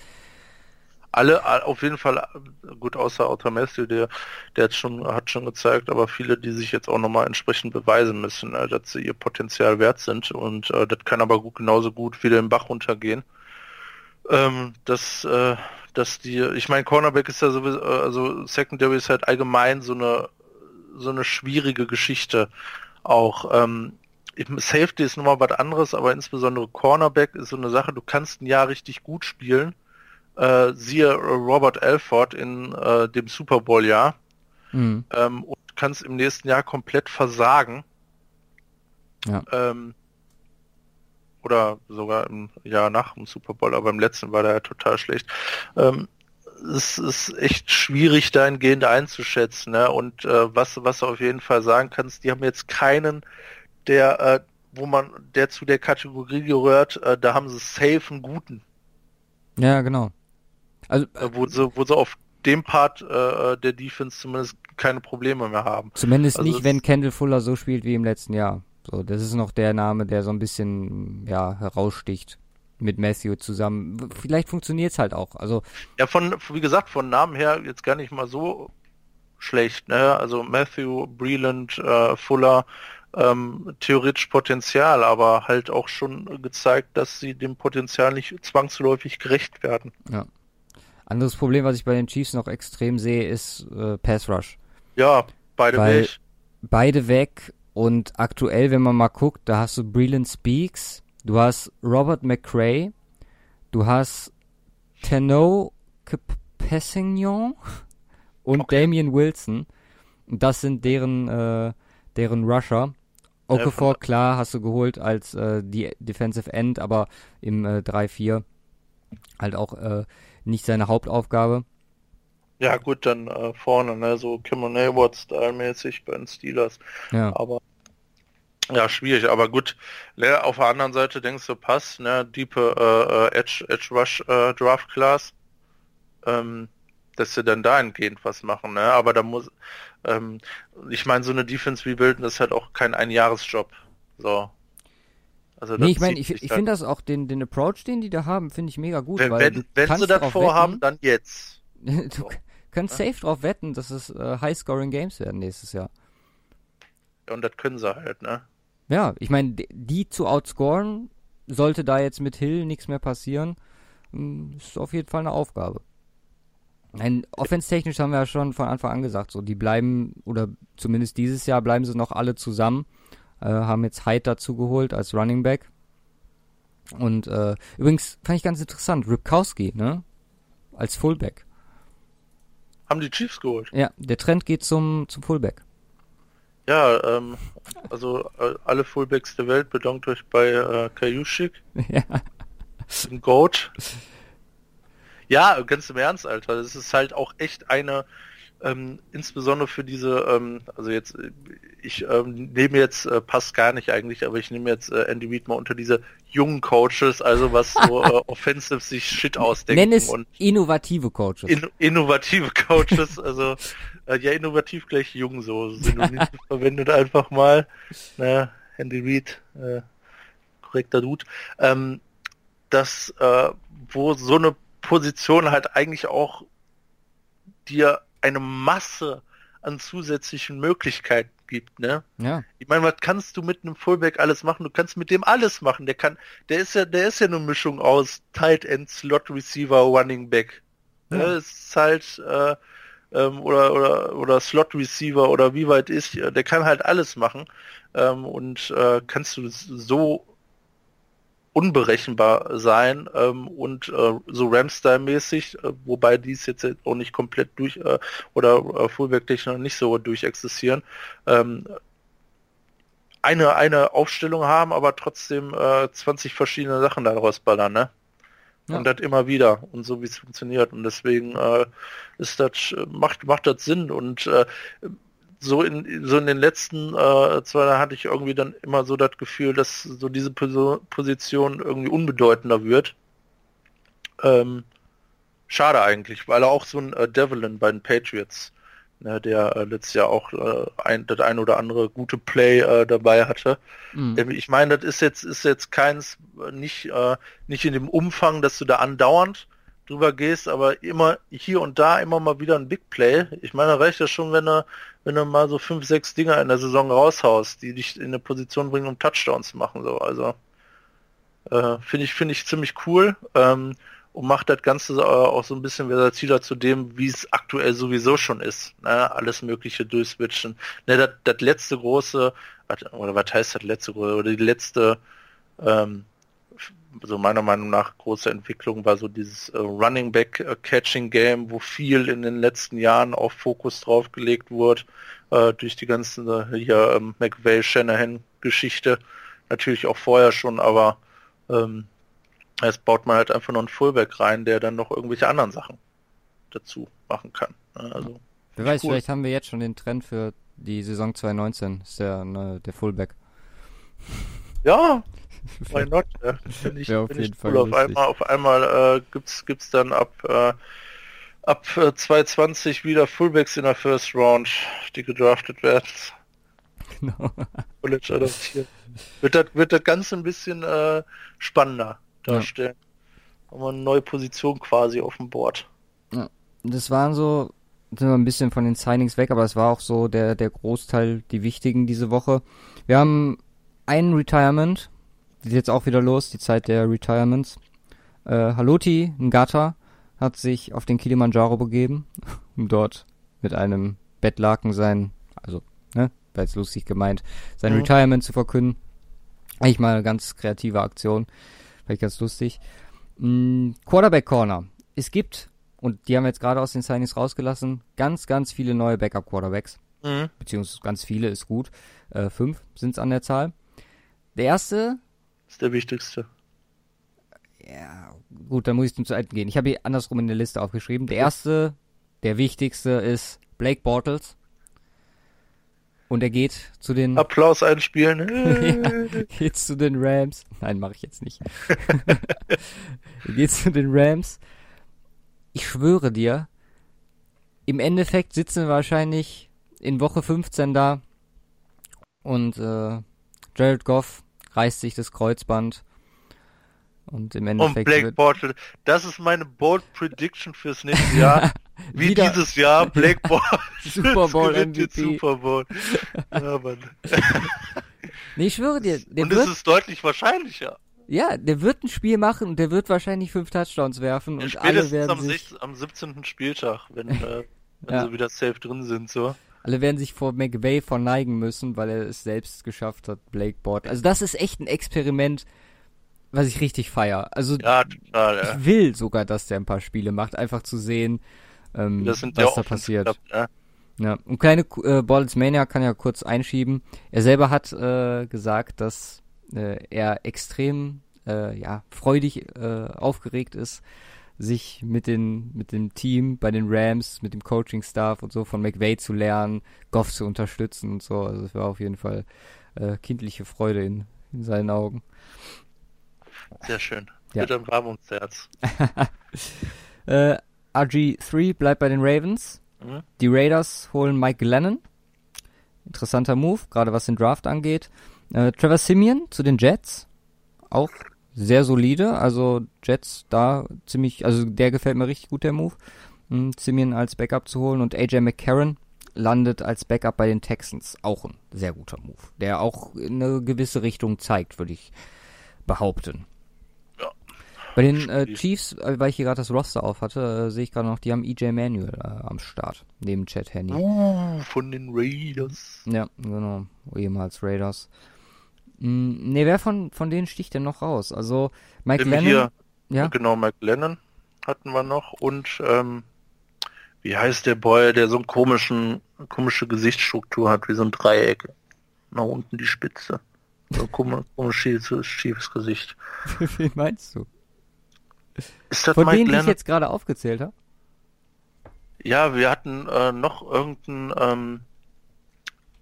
alle all- auf jeden Fall äh, gut außer Matthew, der der hat schon hat schon gezeigt, aber viele, die sich jetzt auch nochmal entsprechend beweisen müssen, äh, dass sie ihr Potenzial wert sind und äh, das kann aber gut genauso gut wieder im Bach runtergehen. Ähm, dass äh, dass die, ich meine Cornerback ist ja sowieso, äh, also Secondary ist halt allgemein so eine so eine schwierige Geschichte auch. Ähm, Safety ist nochmal was anderes, aber insbesondere Cornerback ist so eine Sache, du kannst ein Jahr richtig gut spielen äh, siehe Robert Alford in äh, dem Super Bowl Jahr mh, ähm, und kannst im nächsten Jahr komplett versagen. Ja. Ähm, oder sogar im Jahr nach dem Super Bowl, aber im letzten war der ja total schlecht. Ähm, es ist echt schwierig dahingehend einzuschätzen. Ne? Und äh, was, was du auf jeden Fall sagen kannst, die haben jetzt keinen, der, äh, wo man, der zu der Kategorie gehört, äh, da haben sie safe einen guten. ja, genau. Also äh, wo sie, wo sie auf dem Part äh, der Defense zumindest keine Probleme mehr haben. zumindest also nicht, wenn Kendall Fuller so spielt wie im letzten Jahr. So, das ist noch der Name, der so ein bisschen, ja, heraussticht mit Matthew zusammen. Vielleicht funktioniert's halt auch. Also, Ja, von, wie gesagt, von Namen her jetzt gar nicht mal so schlecht, ne? Also Matthew, Breland, äh, Fuller, ähm, theoretisch Potenzial, aber halt auch schon gezeigt, dass sie dem Potenzial nicht zwangsläufig gerecht werden. anderes Problem, was ich bei den Chiefs noch extrem sehe, ist äh, Pass Rush. Ja, beide Weil- Weg. beide weg und aktuell, wenn man mal guckt, da hast du Breland Speaks, du hast Robert McCray, du hast Teno Passignon und Okay. Damian Wilson. Das sind deren, äh, deren Rusher. Okafor, klar, hast du geholt als äh, die Defensive End, aber im äh, 3-4 halt auch äh, nicht seine Hauptaufgabe. Ja gut, dann äh, vorne, ne? So Cameron Hayward-Style-mäßig bei den Steelers. Ja, Aber ja, schwierig, aber gut. Ne, auf der anderen Seite denkst du, passt, ne, diepe äh, äh, Edge, Edge Rush äh, Draft Class, ähm, dass sie dann dahingehend was machen, ne? Aber da muss, ähm, ich meine, so eine Defense rebuilden ist halt auch kein Einjahresjob. So. Also nee, ich meine, ich, ich finde das auch, den, den Approach, den die da haben, finde ich mega gut, wenn, weil wenn, du wenn sie das vorhaben, wetten, dann jetzt. du So. K- kannst safe drauf wetten, dass es äh, High-Scoring-Games werden nächstes Jahr. Und das können sie halt, ne? Ja, ich meine, die, die zu outscoren, sollte da jetzt mit Hill nichts mehr passieren, mm, ist auf jeden Fall eine Aufgabe. Ein Offense-technisch haben wir ja schon von Anfang an gesagt, so die bleiben, oder zumindest dieses Jahr bleiben sie noch alle zusammen, äh, haben jetzt Hyde dazu geholt als Running Back. Und äh, übrigens fand ich ganz interessant, Ripkowski, ne? Als Fullback. Haben die Chiefs geholt. Ja, der Trend geht zum, zum Fullback. Ja, ähm, also äh, alle Fullbacks der Welt bedankt euch bei äh, Kajuschik. ja. Ein Goat. Ja, ganz im Ernst, Alter. Das ist halt auch echt eine, ähm, insbesondere für diese, ähm, also jetzt, äh, ich ähm, nehme jetzt, äh, passt gar nicht eigentlich, aber ich nehme jetzt äh, Andy Reid mal unter diese jungen Coaches, also was so äh, offensive sich Shit ausdenken Nenn es und innovative Coaches. in, innovative Coaches, also äh, ja, innovativ gleich jung so, Synonym verwendet einfach mal. Ne, Andy Reid, äh, korrekter Dude. Ähm, dass, äh, wo so eine Position halt eigentlich auch dir eine Masse an zusätzlichen Möglichkeiten gibt, ne? ja. Ich meine, was kannst du mit einem Fullback alles machen? Du kannst mit dem alles machen. Der kann, der ist ja, der ist ja eine Mischung aus Tight End, Slot Receiver, Running Back. Ja. Ne? Ist halt äh, ähm, oder oder oder Slot Receiver oder wie weit ist, der kann halt alles machen ähm, und äh, kannst du so unberechenbar sein ähm, und äh, so Ramstyle-mäßig, äh, wobei die es jetzt auch nicht komplett durch äh, oder äh, Fullback-technisch noch nicht so durchexistieren, ähm, eine, eine Aufstellung haben, aber trotzdem äh, 20 verschiedene Sachen daraus ballern, ne? Ja. Und das immer wieder und so wie es funktioniert. Und deswegen äh, ist das, macht, macht das Sinn. Und äh, so in so in den letzten äh, zwei Jahren hatte ich irgendwie dann immer so das Gefühl, dass so diese Position irgendwie unbedeutender wird. Ähm, schade eigentlich, weil er auch so ein äh, Devlin bei den Patriots, ne, der äh, letztes Jahr auch äh, ein, das ein oder andere gute Play äh, dabei hatte. Mhm. Ähm, ich meine, das ist jetzt ist jetzt keins äh, nicht äh, nicht in dem Umfang, dass du da andauernd drüber gehst, aber immer hier und da immer mal wieder ein Big Play. Ich meine, reicht ja schon, wenn du, wenn du mal so fünf, sechs Dinger in der Saison raushaust, die dich in eine Position bringen, um Touchdowns zu machen. So, also äh, finde ich finde ich ziemlich cool ähm, und macht das Ganze äh, auch so ein bisschen versatiler zu dem, wie es aktuell sowieso schon ist. Ne? Alles Mögliche durchswitchen. Ne, das, das letzte große oder was heißt das letzte große oder die letzte ähm, so meiner Meinung nach große Entwicklung war so dieses äh, Running Back äh, Catching Game, wo viel in den letzten Jahren auf Fokus drauf gelegt wurde äh, durch die ganzen äh, hier ähm, McVay Shanahan Geschichte natürlich auch vorher schon, aber ähm, jetzt baut man halt einfach noch einen Fullback rein, der dann noch irgendwelche anderen Sachen dazu machen kann. Ne? Also Wer weiß, cool. vielleicht haben wir jetzt schon den Trend für die Saison 2019, ist der, ne, der Fullback. Ja, Why not? Ja, finde ich, ja, find ich cool. Auf einmal, auf einmal äh, gibt's, gibt's dann ab, äh, ab äh, 220 wieder Fullbacks in der First Round, die gedraftet werden. Genau. College adaptiert. Wird das, wird das Ganze ein bisschen äh, spannender darstellen. Ja. Haben wir eine neue Position quasi auf dem Board. Ja. Das waren so, sind wir ein bisschen von den Signings weg, aber es war auch so der, der Großteil, die wichtigen diese Woche. Wir haben ein Retirement, geht jetzt auch wieder los, die Zeit der Retirements. Äh, Haloti Ngata hat sich auf den Kilimanjaro begeben, um dort mit einem Bettlaken sein, also, ne, war jetzt lustig gemeint, sein mhm. Retirement zu verkünden. Eigentlich mal eine ganz kreative Aktion. Vielleicht ganz lustig. Mhm, Quarterback Corner. Es gibt, und die haben wir jetzt gerade aus den Signings rausgelassen, ganz, ganz viele neue Backup Quarterbacks. Mhm. Beziehungsweise ganz viele ist gut. Äh, fünf sind es an der Zahl. Der erste ist der wichtigste. Ja, gut, dann muss ich zum zweiten gehen. Ich habe hier andersrum in der Liste aufgeschrieben. Der erste, der wichtigste ist Blake Bortles. Und er geht zu den. Applaus einspielen. ja, geht zu den Rams. Nein, mache ich jetzt nicht. geht zu den Rams. Ich schwöre dir, im Endeffekt sitzen wir wahrscheinlich in Woche 15 da und äh, Jared Goff reißt sich das Kreuzband. Und im Endeffekt. Und Blake Bortles, das ist meine Bold Prediction fürs nächste Jahr. Wie Wieder, dieses Jahr, Blake Bortles. Super Bowl MVP. Super Bowl. Ja, Mann. nee, ich schwöre dir. und es ist deutlich wahrscheinlicher. Ja, der wird ein Spiel machen und der wird wahrscheinlich fünf Touchdowns werfen ja, und alle werden am, sich... am 17. Spieltag, wenn, äh, wenn ja. sie wieder safe drin sind, so. Alle werden sich vor McVay verneigen müssen, weil er es selbst geschafft hat, Blake Bort. Also das ist echt ein Experiment, was ich richtig feier. Also ja, total, ja. ich will sogar, dass der ein paar Spiele macht, einfach zu sehen, ähm, was da passiert. Gehabt, ja. ja. Und kleine äh, Balls Mania kann ja kurz einschieben. Er selber hat äh, gesagt, dass äh, er extrem äh, ja freudig äh, aufgeregt ist sich mit, den, mit dem Team bei den Rams, mit dem Coaching-Staff und so von McVay zu lernen, Goff zu unterstützen und so. Also es war auf jeden Fall äh, kindliche Freude in, in seinen Augen. Sehr schön. Ja. Bitte warm ums Herz. äh, RG3 bleibt bei den Ravens. Mhm. Die Raiders holen Mike Lennon. Interessanter Move, gerade was den Draft angeht. Äh, Trevor Simeon zu den Jets. Auch sehr solide. Also Jets da ziemlich, also der gefällt mir richtig gut, der Move. Hm, Simeon als Backup zu holen und AJ McCarron landet als Backup bei den Texans. Auch ein sehr guter Move, der auch in eine gewisse Richtung zeigt, würde ich behaupten. Ja. Bei den äh, Chiefs, äh, weil ich hier gerade das Roster auf hatte, äh, sehe ich gerade noch, die haben EJ Manuel äh, am Start, neben Chad Henney. Uh, von den Raiders. Ja, genau, ehemals Raiders. Ne, wer von, von denen sticht denn noch raus? Also Mike Lennon. Hier, ja? Genau, Mike Lennon hatten wir noch und ähm, wie heißt der Boy, der so einen komischen, komische Gesichtsstruktur hat, wie so ein Dreieck. Nach unten die Spitze. So ein komisch, komisch schiefes, schiefes Gesicht. Wie meinst du? Ist das Von Mike denen, die ich Lennon? jetzt gerade aufgezählt habe? Ja, wir hatten äh, noch irgendein ähm,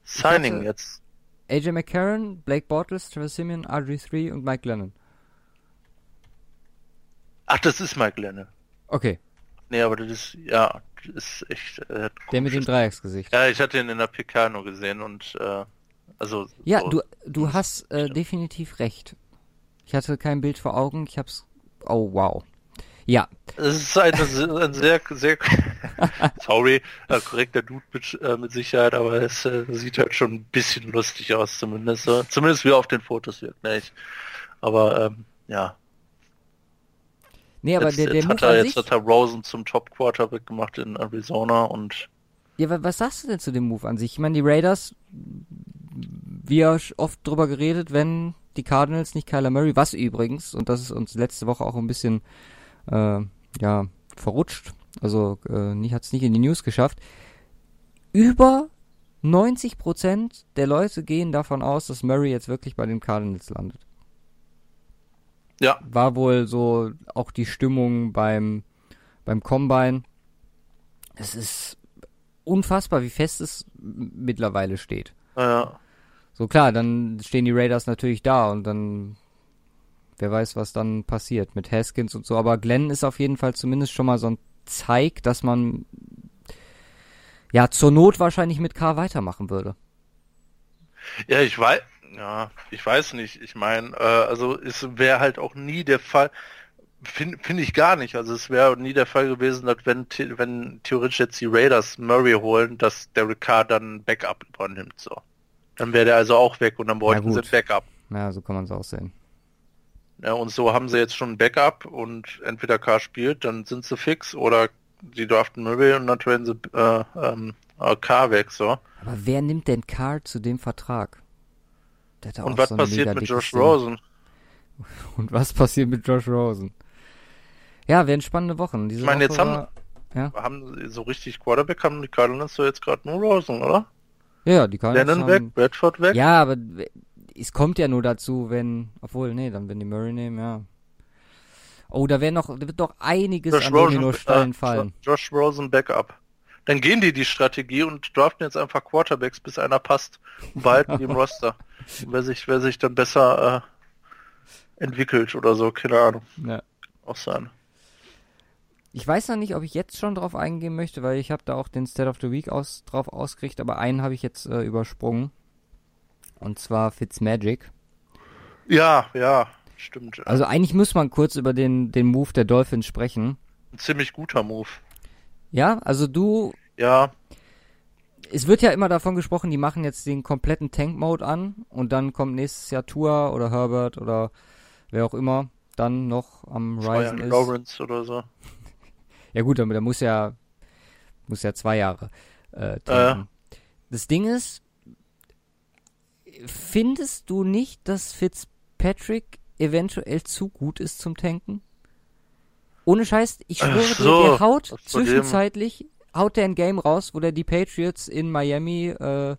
Signing hatte- jetzt. AJ McCarron, Blake Bortles, Travis Simeon, RG3 und Mike Lennon. Ach, das ist Mike Lennon. Okay, Nee, aber das ist, ja, das ist echt. Äh, der mit dem Dreiecksgesicht. Ja, ich hatte ihn in der nur gesehen und äh, also. Ja, so, du, du hast äh, definitiv recht. Ich hatte kein Bild vor Augen, ich hab's. Oh, wow. Ja, Es ist ein, ein sehr, sehr, sorry, äh, korrekter Dude mit, äh, mit Sicherheit, aber es äh, sieht halt schon ein bisschen lustig aus, zumindest. So. Zumindest wie auf den Fotos wirkt, ne? Ich, aber ähm, ja, nee, aber jetzt, der, der jetzt, hat er, jetzt sich, hat er Rosen zum Top Quarterback gemacht in Arizona und Ja, wa- was sagst du denn zu dem Move an sich? Ich meine, die Raiders, wir oft drüber geredet, wenn die Cardinals nicht Kyler Murray, was übrigens, und das ist uns letzte Woche auch ein bisschen, äh, ja, verrutscht, also äh, nicht, hat's nicht in die News geschafft, über 90 Prozent der Leute gehen davon aus, dass Murray jetzt wirklich bei den Cardinals landet. ja, War wohl so auch die Stimmung beim, beim Combine. Es ist unfassbar, wie fest es mittlerweile steht. äh, So klar, dann stehen die Raiders natürlich da und dann wer weiß, was dann passiert mit Haskins und so. Aber Glenn ist auf jeden Fall zumindest schon mal so ein Zeig, dass man ja zur Not wahrscheinlich mit K weitermachen würde. Ja, ich weiß, ja, ich weiß nicht. Ich meine, äh, also es wäre halt auch nie der Fall, finde find ich gar nicht. Also es wäre nie der Fall gewesen, dass wenn, wenn theoretisch jetzt die Raiders Murray holen, dass Derek Carr dann Backup übernimmt, so. Dann wäre der also auch weg und dann bräuchten sie Backup. Ja, so kann man es auch sehen. Ja, und so haben sie jetzt schon ein Backup und entweder Carr spielt, dann sind sie fix oder sie draften Murray und dann traden sie äh, ähm, äh, Carr weg, so. Aber wer nimmt denn Carr zu dem Vertrag? Ja Und was so passiert mit Josh Ding. Rosen? Und was passiert mit Josh Rosen? Ja, werden spannende Wochen. Diese Ich meine, jetzt haben- war- Haben sie so richtig Quarterback haben die Cardinals so jetzt gerade nur Rosen, oder? Ja, ja, die Cardinals Lennon haben, weg, Bradford weg. Ja, aber es kommt ja nur dazu, wenn, obwohl, nee, dann wenn die Murray nehmen, ja. Oh, da noch, da wird doch einiges Josh an Rosen, Dominosteinen äh, fallen. Josh Rosen Backup. Dann gehen die die Strategie und draften jetzt einfach Quarterbacks, bis einer passt und behalten die im Roster. Wer sich, wer sich dann besser äh, entwickelt oder so, keine Ahnung, Ja. auch sein. Ich weiß noch nicht, ob ich jetzt schon drauf eingehen möchte, weil ich habe da auch den State of the Week aus, drauf ausgerichtet, aber einen habe ich jetzt äh, übersprungen. Und zwar Fitzmagic. Ja, ja, stimmt. Also eigentlich muss man kurz über den, den Move der Dolphins sprechen. Ein ziemlich guter Move. Ja, also du, Ja, es wird ja immer davon gesprochen, die machen jetzt den kompletten Tank-Mode an und dann kommt nächstes Jahr Tour oder Herbert oder wer auch immer dann noch am Ryzen ist. Lawrence oder so. Ja gut, aber der muss ja muss ja zwei Jahre äh, tanken. Ja. Das Ding ist, findest du nicht, dass Fitzpatrick eventuell zu gut ist zum Tanken? Ohne Scheiß, ich schwöre so, dir, der haut zwischenzeitlich, haut der ein Game raus, wo der die Patriots in Miami äh,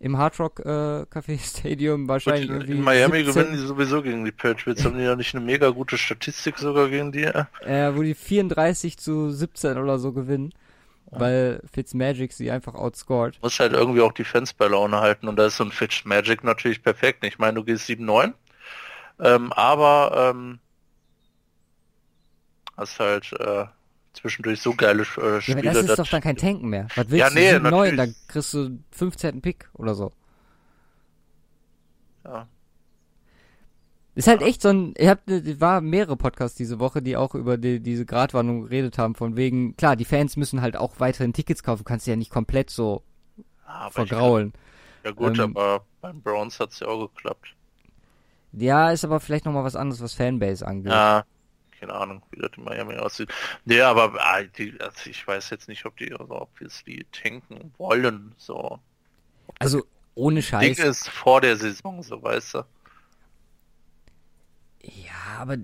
im Hard Rock äh, Café Stadium wahrscheinlich Gut, irgendwie in Miami 17, gewinnen die sowieso gegen die Patriots. Haben die ja nicht eine mega gute Statistik sogar gegen die? äh, wo die 34 zu 17 oder so gewinnen, weil Fitzmagic sie einfach outscored. muss halt irgendwie auch die Fans bei Laune halten und da ist so ein Fitch Magic natürlich perfekt. Ich meine, du gehst 7-9, ähm, aber ähm, hast halt äh, zwischendurch so geile äh, Ja, Spiele. das ist doch dann kein Tanken mehr. Was willst Ja, du? nee, 7, 9, natürlich. dann kriegst du 15. Pick oder so. ja. Ist halt echt so ein, ich hab, es war mehrere Podcasts diese Woche, die auch über die, diese Gratwanderung geredet haben, von wegen, klar, die Fans müssen halt auch weiterhin Tickets kaufen, du kannst sie ja nicht komplett so Ah, aber vergraulen. Ja gut, Ähm, aber beim Browns hat's ja auch geklappt. Ja, ist aber vielleicht nochmal was anderes, was Fanbase angeht. Ja, keine Ahnung, wie das in Miami aussieht. Nee, aber ah, die, also ich weiß jetzt nicht, ob die, also, ob wir es die tanken wollen. So. Also, ohne Ding Scheiß. ist vor der Saison, so weißt du. Ja, aber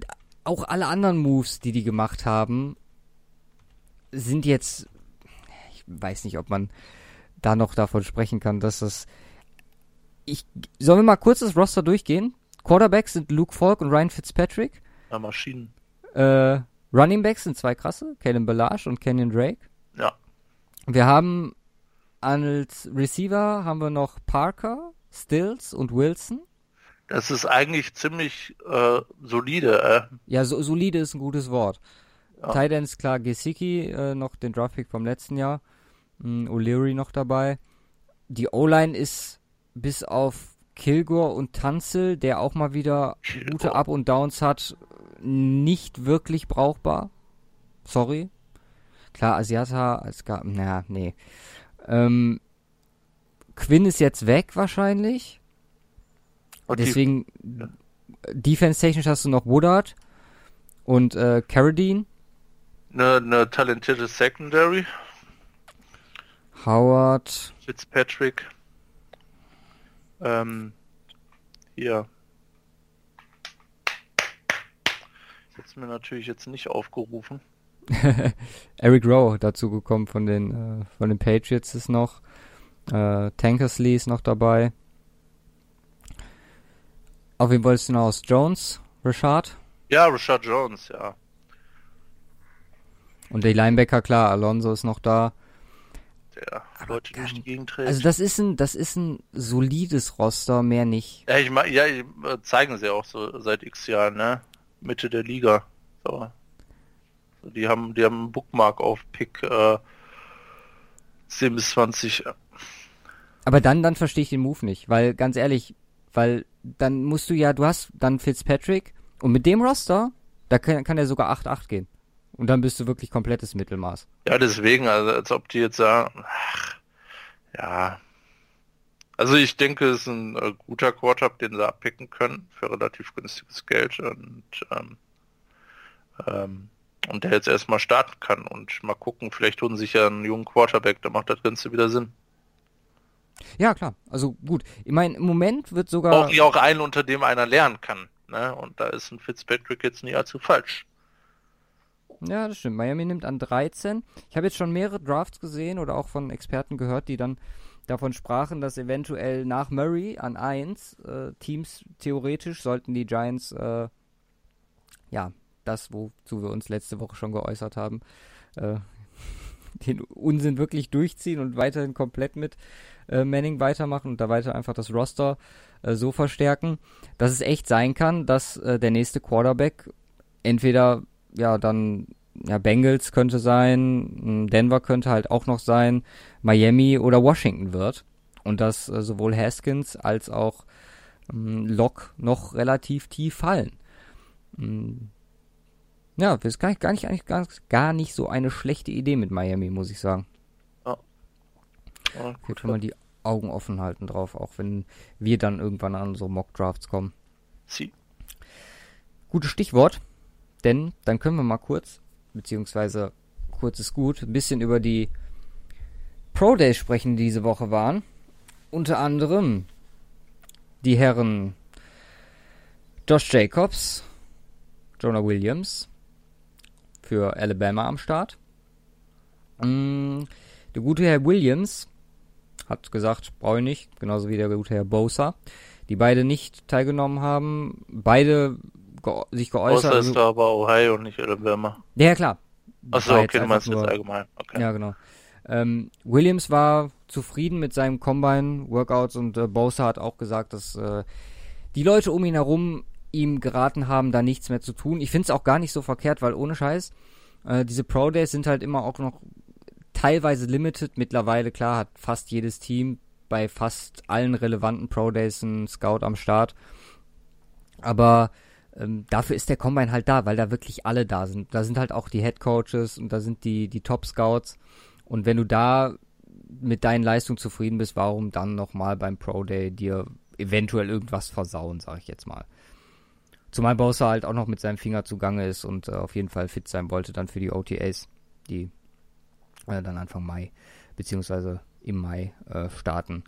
auch alle anderen Moves, die die gemacht haben, sind jetzt, ich weiß nicht, ob man da noch davon sprechen kann, dass das, ich, sollen wir mal kurz das Roster durchgehen? Quarterbacks sind Luke Falk und Ryan Fitzpatrick. Ja, Maschinen. Äh, Running Backs sind zwei krasse, Kalen Balage und Kenyon Drake. Ja. Wir haben als Receiver haben wir noch Parker, Stills und Wilson. Das ist eigentlich ziemlich äh, solide. Äh. Ja, so, solide ist ein gutes Wort. Ja. Ends, klar, Gesicki, äh, noch den Draftpick vom letzten Jahr. Mm, O'Leary noch dabei. Die O-Line ist bis auf Kilgore und Tanzel, der auch mal wieder Kilgore. gute Up und Downs hat, nicht wirklich brauchbar. Sorry. Klar, Asiata, es gab, naja, nee. Ähm, Quinn ist jetzt weg wahrscheinlich. Und Deswegen, defense-technisch hast du noch Woodard und äh, Carradine. eine, eine talentierte Secondary. Howard. Fitzpatrick. Ähm, hier. Jetzt mir natürlich jetzt nicht aufgerufen. Eric Rowe dazu gekommen von den, äh, von den Patriots ist noch. Äh, Tankersley ist noch dabei. Auf wen wolltest du noch aus? Jones? Richard? Ja, Richard Jones, ja. Und der Linebacker, klar, Alonso ist noch da. Aber Leute durch die Gegend trägt. Also das ist ein, das ist ein solides Roster, mehr nicht. ja, ich meine, ja, die, äh, zeigen sie auch so seit x Jahren, ne? Mitte der Liga. So. So, Die haben, die haben einen Bookmark auf Pick äh, 10 bis 20. Aber dann, dann verstehe ich den Move nicht, weil ganz ehrlich, weil dann musst du ja, du hast dann Fitzpatrick und mit dem Roster, da kann, kann er sogar 8-8 gehen. Und dann bist du wirklich komplettes Mittelmaß. Ja, deswegen, also als ob die jetzt sagen, ach, ja. Also ich denke, es ist ein äh, guter Quarterback, den sie abpicken können für relativ günstiges Geld und ähm, ähm, und der jetzt erstmal starten kann und mal gucken, vielleicht holen sich ja einen jungen Quarterback, da macht das Ganze wieder Sinn. Ja, klar. Also gut. Ich meine, im Moment wird sogar. Auch ja auch einen, unter dem einer lernen kann. Ne? Und da ist ein Fitzpatrick jetzt nicht allzu falsch. Ja, das stimmt. Miami nimmt an 13. Ich habe jetzt schon mehrere Drafts gesehen oder auch von Experten gehört, die dann davon sprachen, dass eventuell nach Murray an 1 äh, Teams theoretisch sollten die Giants, äh, ja, das, wozu wir uns letzte Woche schon geäußert haben, äh, den Unsinn wirklich durchziehen und weiterhin komplett mit äh, Manning weitermachen und da weiter einfach das Roster äh, so verstärken, dass es echt sein kann, dass äh, der nächste Quarterback entweder ja dann ja Bengals könnte sein, m, Denver könnte halt auch noch sein, Miami oder Washington wird und dass äh, sowohl Haskins als auch ähm, Locke noch relativ tief fallen. Mm. Ja, das ist gar nicht, gar nicht, eigentlich gar, gar nicht so eine schlechte Idee mit Miami, muss ich sagen. Ja, Hier kann man die Augen offen halten drauf, auch wenn wir dann irgendwann an unsere Mock Drafts kommen. Sie. Gutes Stichwort, denn dann können wir mal kurz, beziehungsweise kurz ist gut, ein bisschen über die Pro Days sprechen, die diese Woche waren. Unter anderem die Herren Josh Jacobs, Jonah Williams für Alabama am Start. Mm, der gute Herr Williams hat gesagt, brauche ich nicht, genauso wie der gute Herr Bosa, die beide nicht teilgenommen haben, beide ge sich geäußert. Außer also- ist da aber Ohio und nicht Alabama. ja, ja, klar. Achso, okay, du meinst jetzt nur- allgemein. Okay. Ja, genau. Ähm, Williams war zufrieden mit seinem Combine-Workouts und äh, Bosa hat auch gesagt, dass äh, die Leute um ihn herum ihm geraten haben, da nichts mehr zu tun. Ich finde es auch gar nicht so verkehrt, weil ohne Scheiß, äh, diese Pro Days sind halt immer auch noch teilweise limited. Mittlerweile, klar, hat fast jedes Team bei fast allen relevanten Pro Days einen Scout am Start. Aber ähm, dafür ist der Combine halt da, weil da wirklich alle da sind. Da sind halt auch die Head Coaches und da sind die, die Top Scouts. Und wenn du da mit deinen Leistungen zufrieden bist, warum dann nochmal beim Pro Day dir eventuell irgendwas versauen, sag ich jetzt mal. Zumal Bowser halt auch noch mit seinem Finger zugange ist und äh, auf jeden Fall fit sein wollte dann für die OTAs, die äh, dann Anfang Mai, beziehungsweise im Mai äh, starten.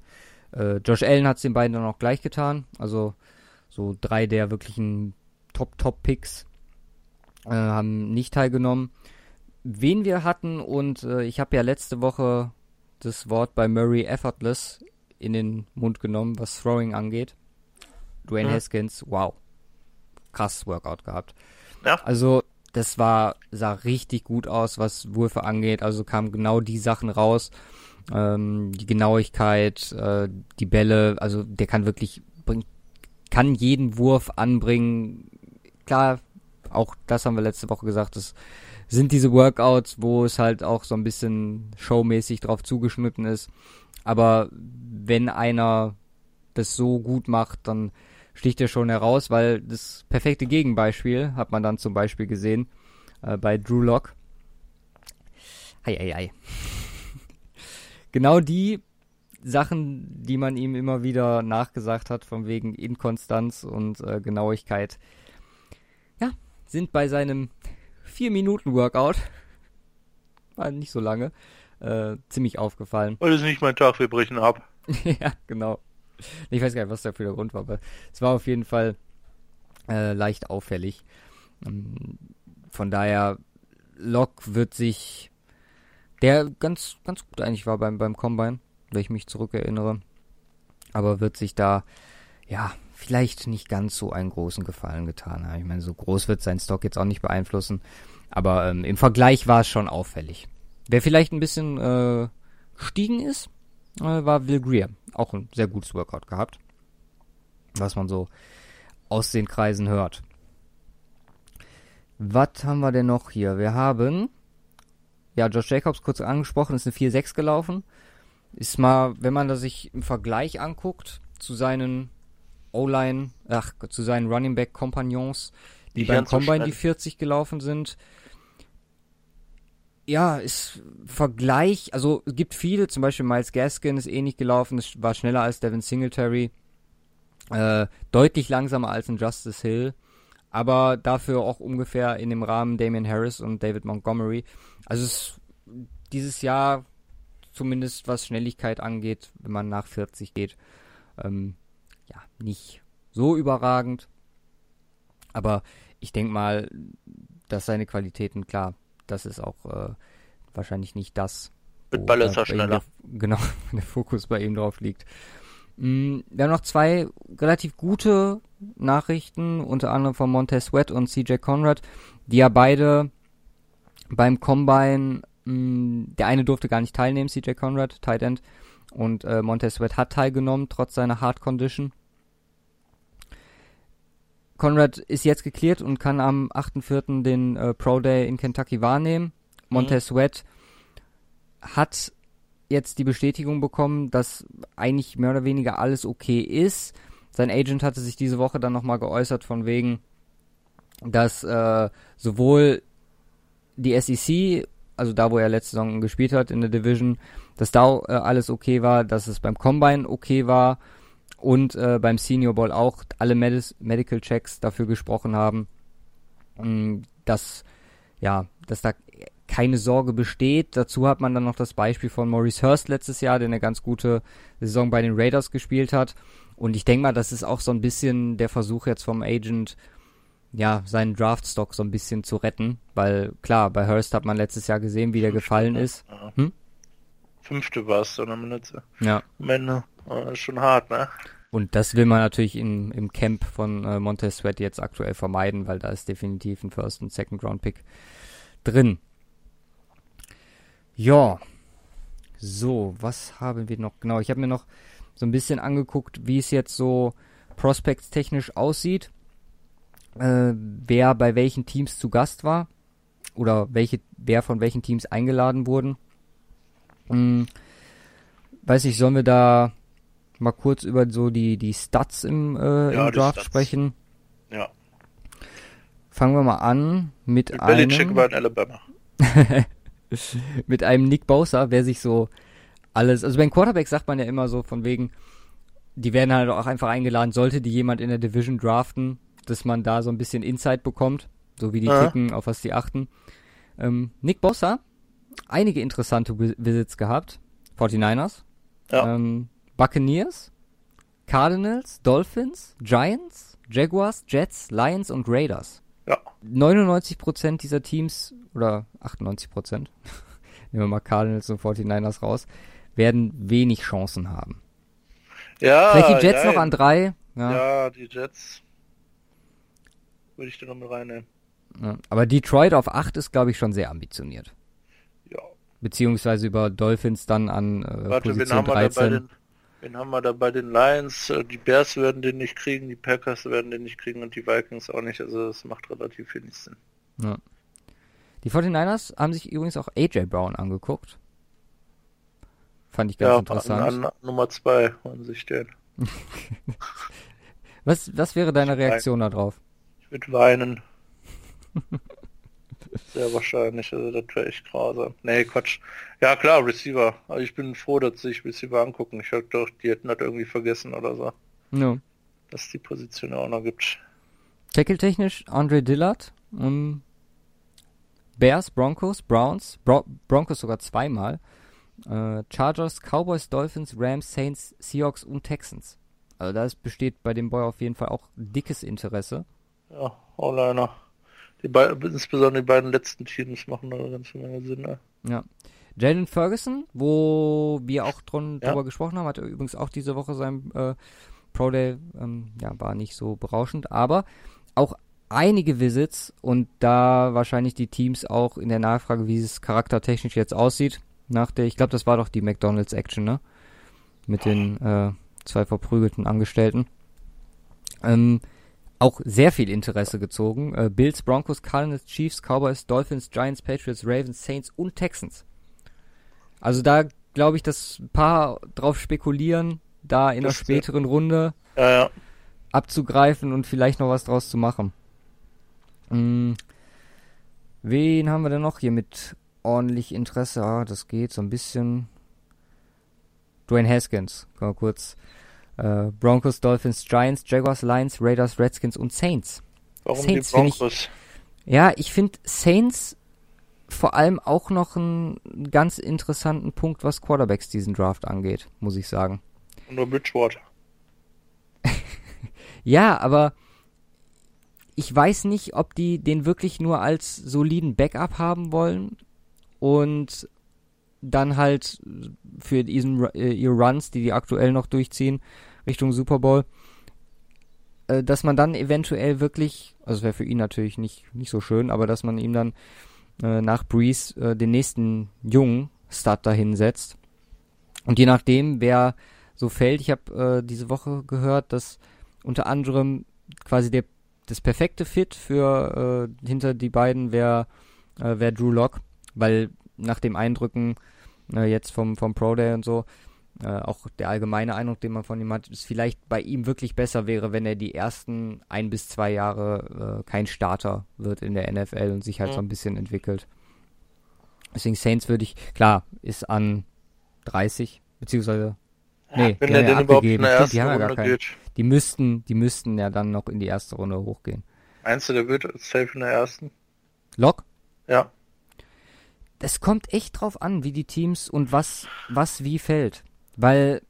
Äh, Josh Allen hat es den beiden dann auch gleich getan. Also so drei der wirklichen Top-Top-Picks äh, haben nicht teilgenommen. Wen wir hatten und äh, ich habe ja letzte Woche das Wort bei Murray effortless in den Mund genommen, was Throwing angeht. Dwayne Mhm. Haskins, wow. Krasses Workout gehabt. Ja. Also, das war, sah richtig gut aus, was Würfe angeht. Also kamen genau die Sachen raus. Ähm, die Genauigkeit, äh, die Bälle, also der kann wirklich, bringt, kann jeden Wurf anbringen. Klar, auch das haben wir letzte Woche gesagt, das sind diese Workouts, wo es halt auch so ein bisschen showmäßig drauf zugeschnitten ist. Aber wenn einer das so gut macht, dann sticht er schon heraus, weil das perfekte Gegenbeispiel hat man dann zum Beispiel gesehen äh, bei Drew Lock. Ei, ei, ei. genau die Sachen, die man ihm immer wieder nachgesagt hat, von wegen Inkonstanz und äh, Genauigkeit, ja, sind bei seinem 4-Minuten-Workout, war nicht so lange, äh, ziemlich aufgefallen. Heute ist nicht mein Tag, wir brechen ab. ja, genau. Ich weiß gar nicht, was dafür der Grund war, aber es war auf jeden Fall äh, leicht auffällig. Ähm, von daher, Lok wird sich, der ganz, ganz gut eigentlich war beim, beim Combine, wenn ich mich zurückerinnere, aber wird sich da, ja, vielleicht nicht ganz so einen großen Gefallen getan haben. Ich meine, so groß wird sein Stock jetzt auch nicht beeinflussen, aber ähm, im Vergleich war es schon auffällig. Wer vielleicht ein bisschen äh, gestiegen ist, äh, war Will Greer. Auch ein sehr gutes Workout gehabt. Was man so aus den Kreisen hört. Was haben wir denn noch hier? Wir haben, ja, Josh Jacobs kurz angesprochen, ist eine 4-6 gelaufen. Ist mal, wenn man das sich im Vergleich anguckt zu seinen O-Line, ach, zu seinen Running Back Kompagnons, die, die beim Combine so die 40 gelaufen sind, ja, ist Vergleich, also es gibt viele, zum Beispiel Miles Gaskin ist ähnlich gelaufen, es war schneller als Devin Singletary, äh, deutlich langsamer als ein Justice Hill, aber dafür auch ungefähr in dem Rahmen Damian Harris und David Montgomery. Also es ist dieses Jahr, zumindest was Schnelligkeit angeht, wenn man nach 40 geht, ähm, ja, nicht so überragend. Aber ich denke mal, dass seine Qualitäten klar das ist auch äh, wahrscheinlich nicht das. Mit Ball ist er schneller. Der, genau, der Fokus bei ihm drauf liegt. Mm, wir haben noch zwei relativ gute Nachrichten, unter anderem von Montez Sweat und CJ Conrad, die ja beide beim Combine, mm, der eine durfte gar nicht teilnehmen, CJ Conrad, Tight End, und äh, Montez Sweat hat teilgenommen, trotz seiner Hard Condition. Conrad ist jetzt geklärt und kann am 8.4. den äh, Pro Day in Kentucky wahrnehmen. Montez mhm. Sweat hat jetzt die Bestätigung bekommen, dass eigentlich mehr oder weniger alles okay ist. Sein Agent hatte sich diese Woche dann nochmal geäußert von wegen, dass äh, sowohl die SEC, also da, wo er letzte Saison gespielt hat in der Division, dass da äh, alles okay war, dass es beim Combine okay war und äh, beim Senior Bowl auch alle Medis Medical Checks dafür gesprochen haben, mh, mm, dass ja, dass da keine Sorge besteht. Dazu hat man dann noch das Beispiel von Maurice Hurst letztes Jahr, der eine ganz gute Saison bei den Raiders gespielt hat. Und ich denke mal, das ist auch so ein bisschen der Versuch jetzt vom Agent, ja, seinen Draftstock so ein bisschen zu retten, weil klar, bei Hurst hat man letztes Jahr gesehen, wie der Fünfte, gefallen ne? ist. Hm? Fünfte war es dann am Ende. Ja. Am Ende. Oh, schon hart, ne? Und das will man natürlich in, im Camp von äh, Montez Sweat jetzt aktuell vermeiden, weil da ist definitiv ein First- und Second-Round-Pick drin. Ja. So, was haben wir noch? Genau, ich habe mir noch so ein bisschen angeguckt, wie es jetzt so prospects-technisch aussieht. Äh, wer bei welchen Teams zu Gast war. Oder welche, wer von welchen Teams eingeladen wurden. Hm, weiß ich, sollen wir da mal kurz über so die, die Stats im, äh, ja, im Draft sprechen. Ja. Fangen wir mal an mit, mit einem. Belichick war in Alabama. mit einem Nick Bosa, wer sich so alles. Also beim Quarterback sagt man ja immer so von wegen, die werden halt auch einfach eingeladen, sollte die jemand in der Division draften, dass man da so ein bisschen Insight bekommt, so wie die ja. kicken, auf was die achten. Ähm, Nick Bosa, einige interessante Visits gehabt. 49ers. Ja. Ähm, Buccaneers, Cardinals, Dolphins, Giants, Jaguars, Jets, Lions und Raiders. Ja. 99% dieser Teams, oder 98%, nehmen wir mal Cardinals und 49ers raus, werden wenig Chancen haben. Ja. Vielleicht die Jets ja, noch an drei. Ja. ja, die Jets würde ich da noch mit reinnehmen. Ja, aber Detroit auf 8 ist, glaube ich, schon sehr ambitioniert. Ja. Beziehungsweise über Dolphins dann an äh, Warte, Position haben, wir da bei 13. den, wen haben wir da bei den Lions? Äh, Die Bears werden den nicht kriegen, die Packers werden den nicht kriegen und die Vikings auch nicht. Also das macht relativ wenig Sinn. Ja. Die 49ers haben sich übrigens auch AJ Brown angeguckt. Fand ich ganz ja, interessant. An, an Nummer zwei wollen sich stellen. Was, was wäre deine Reaktion darauf? Ich würde weinen. Sehr wahrscheinlich, also das wäre echt grausam. Nee, Quatsch. Ja klar, Receiver. Aber ich bin froh, dass sich Receiver angucken. Ich hab doch, die hätten das irgendwie vergessen oder so, No. dass es die Position auch noch gibt. Tackle-technisch Andre Dillard. Um, Bears, Broncos, Browns, Bro Broncos sogar zweimal. Äh, Chargers, Cowboys, Dolphins, Rams, Saints, Seahawks und Texans. Also da besteht bei dem Boy auf jeden Fall auch dickes Interesse. Ja, O-Liner. Die beiden, insbesondere die beiden letzten Teams machen da eine ganze Menge Sinn. Ne? Ja. Jalen Ferguson, wo wir auch drum, Ja. drüber gesprochen haben, hatte übrigens auch diese Woche sein äh, Pro Day, ähm, ja, war nicht so berauschend, aber auch einige Visits und da wahrscheinlich die Teams auch in der Nachfrage, wie es charaktertechnisch jetzt aussieht, nach der, ich glaube, das war doch die McDonalds Action, ne? Mit den äh, zwei verprügelten Angestellten. Ähm, auch sehr viel Interesse gezogen. Äh, Bills, Broncos, Cardinals, Chiefs, Cowboys, Dolphins, Giants, Patriots, Ravens, Saints und Texans. Also da glaube ich, dass ein paar drauf spekulieren, da in einer äh, späteren Runde Ja, ja. abzugreifen und vielleicht noch was draus zu machen. Mm, wen haben wir denn noch hier mit ordentlich Interesse? Ah, das geht so ein bisschen. Dwayne Haskins, mal kurz. Äh, Broncos, Dolphins, Giants, Jaguars, Lions, Raiders, Redskins und Saints. Warum Saints die find ich- Broncos? Ja, ich finde Saints vor allem auch noch einen ganz interessanten Punkt, was Quarterbacks diesen Draft angeht, muss ich sagen. Nur Bridgewater. Ja, aber ich weiß nicht, ob die den wirklich nur als soliden Backup haben wollen und dann halt für diesen äh, ihre Runs, die die aktuell noch durchziehen Richtung Super Bowl, äh, dass man dann eventuell wirklich, also wäre für ihn natürlich nicht nicht so schön, aber dass man ihm dann äh, nach Breeze äh, den nächsten jungen Start dahin setzt. Und je nachdem, wer so fällt, ich habe äh, diese Woche gehört, dass unter anderem quasi der das perfekte Fit für äh, hinter die beiden wäre äh, wär Drew Lock, weil nach dem Eindrücken äh, jetzt vom vom Pro Day und so äh, auch der allgemeine Eindruck, den man von ihm hat, ist vielleicht bei ihm wirklich besser wäre, wenn er die ersten ein bis zwei Jahre äh, kein Starter wird in der NFL und sich halt Mhm. so ein bisschen entwickelt. Deswegen Saints würde ich, klar, ist an 30, beziehungsweise Nee, Wenn die er haben ja denn überhaupt in der ersten die haben ja gar Runde keinen. geht. die müssten, die müssten ja dann noch in die erste Runde hochgehen. Du, der wird safe in der ersten? Lock? Ja. Das kommt echt drauf an, wie die Teams und was, was wie fällt. Weil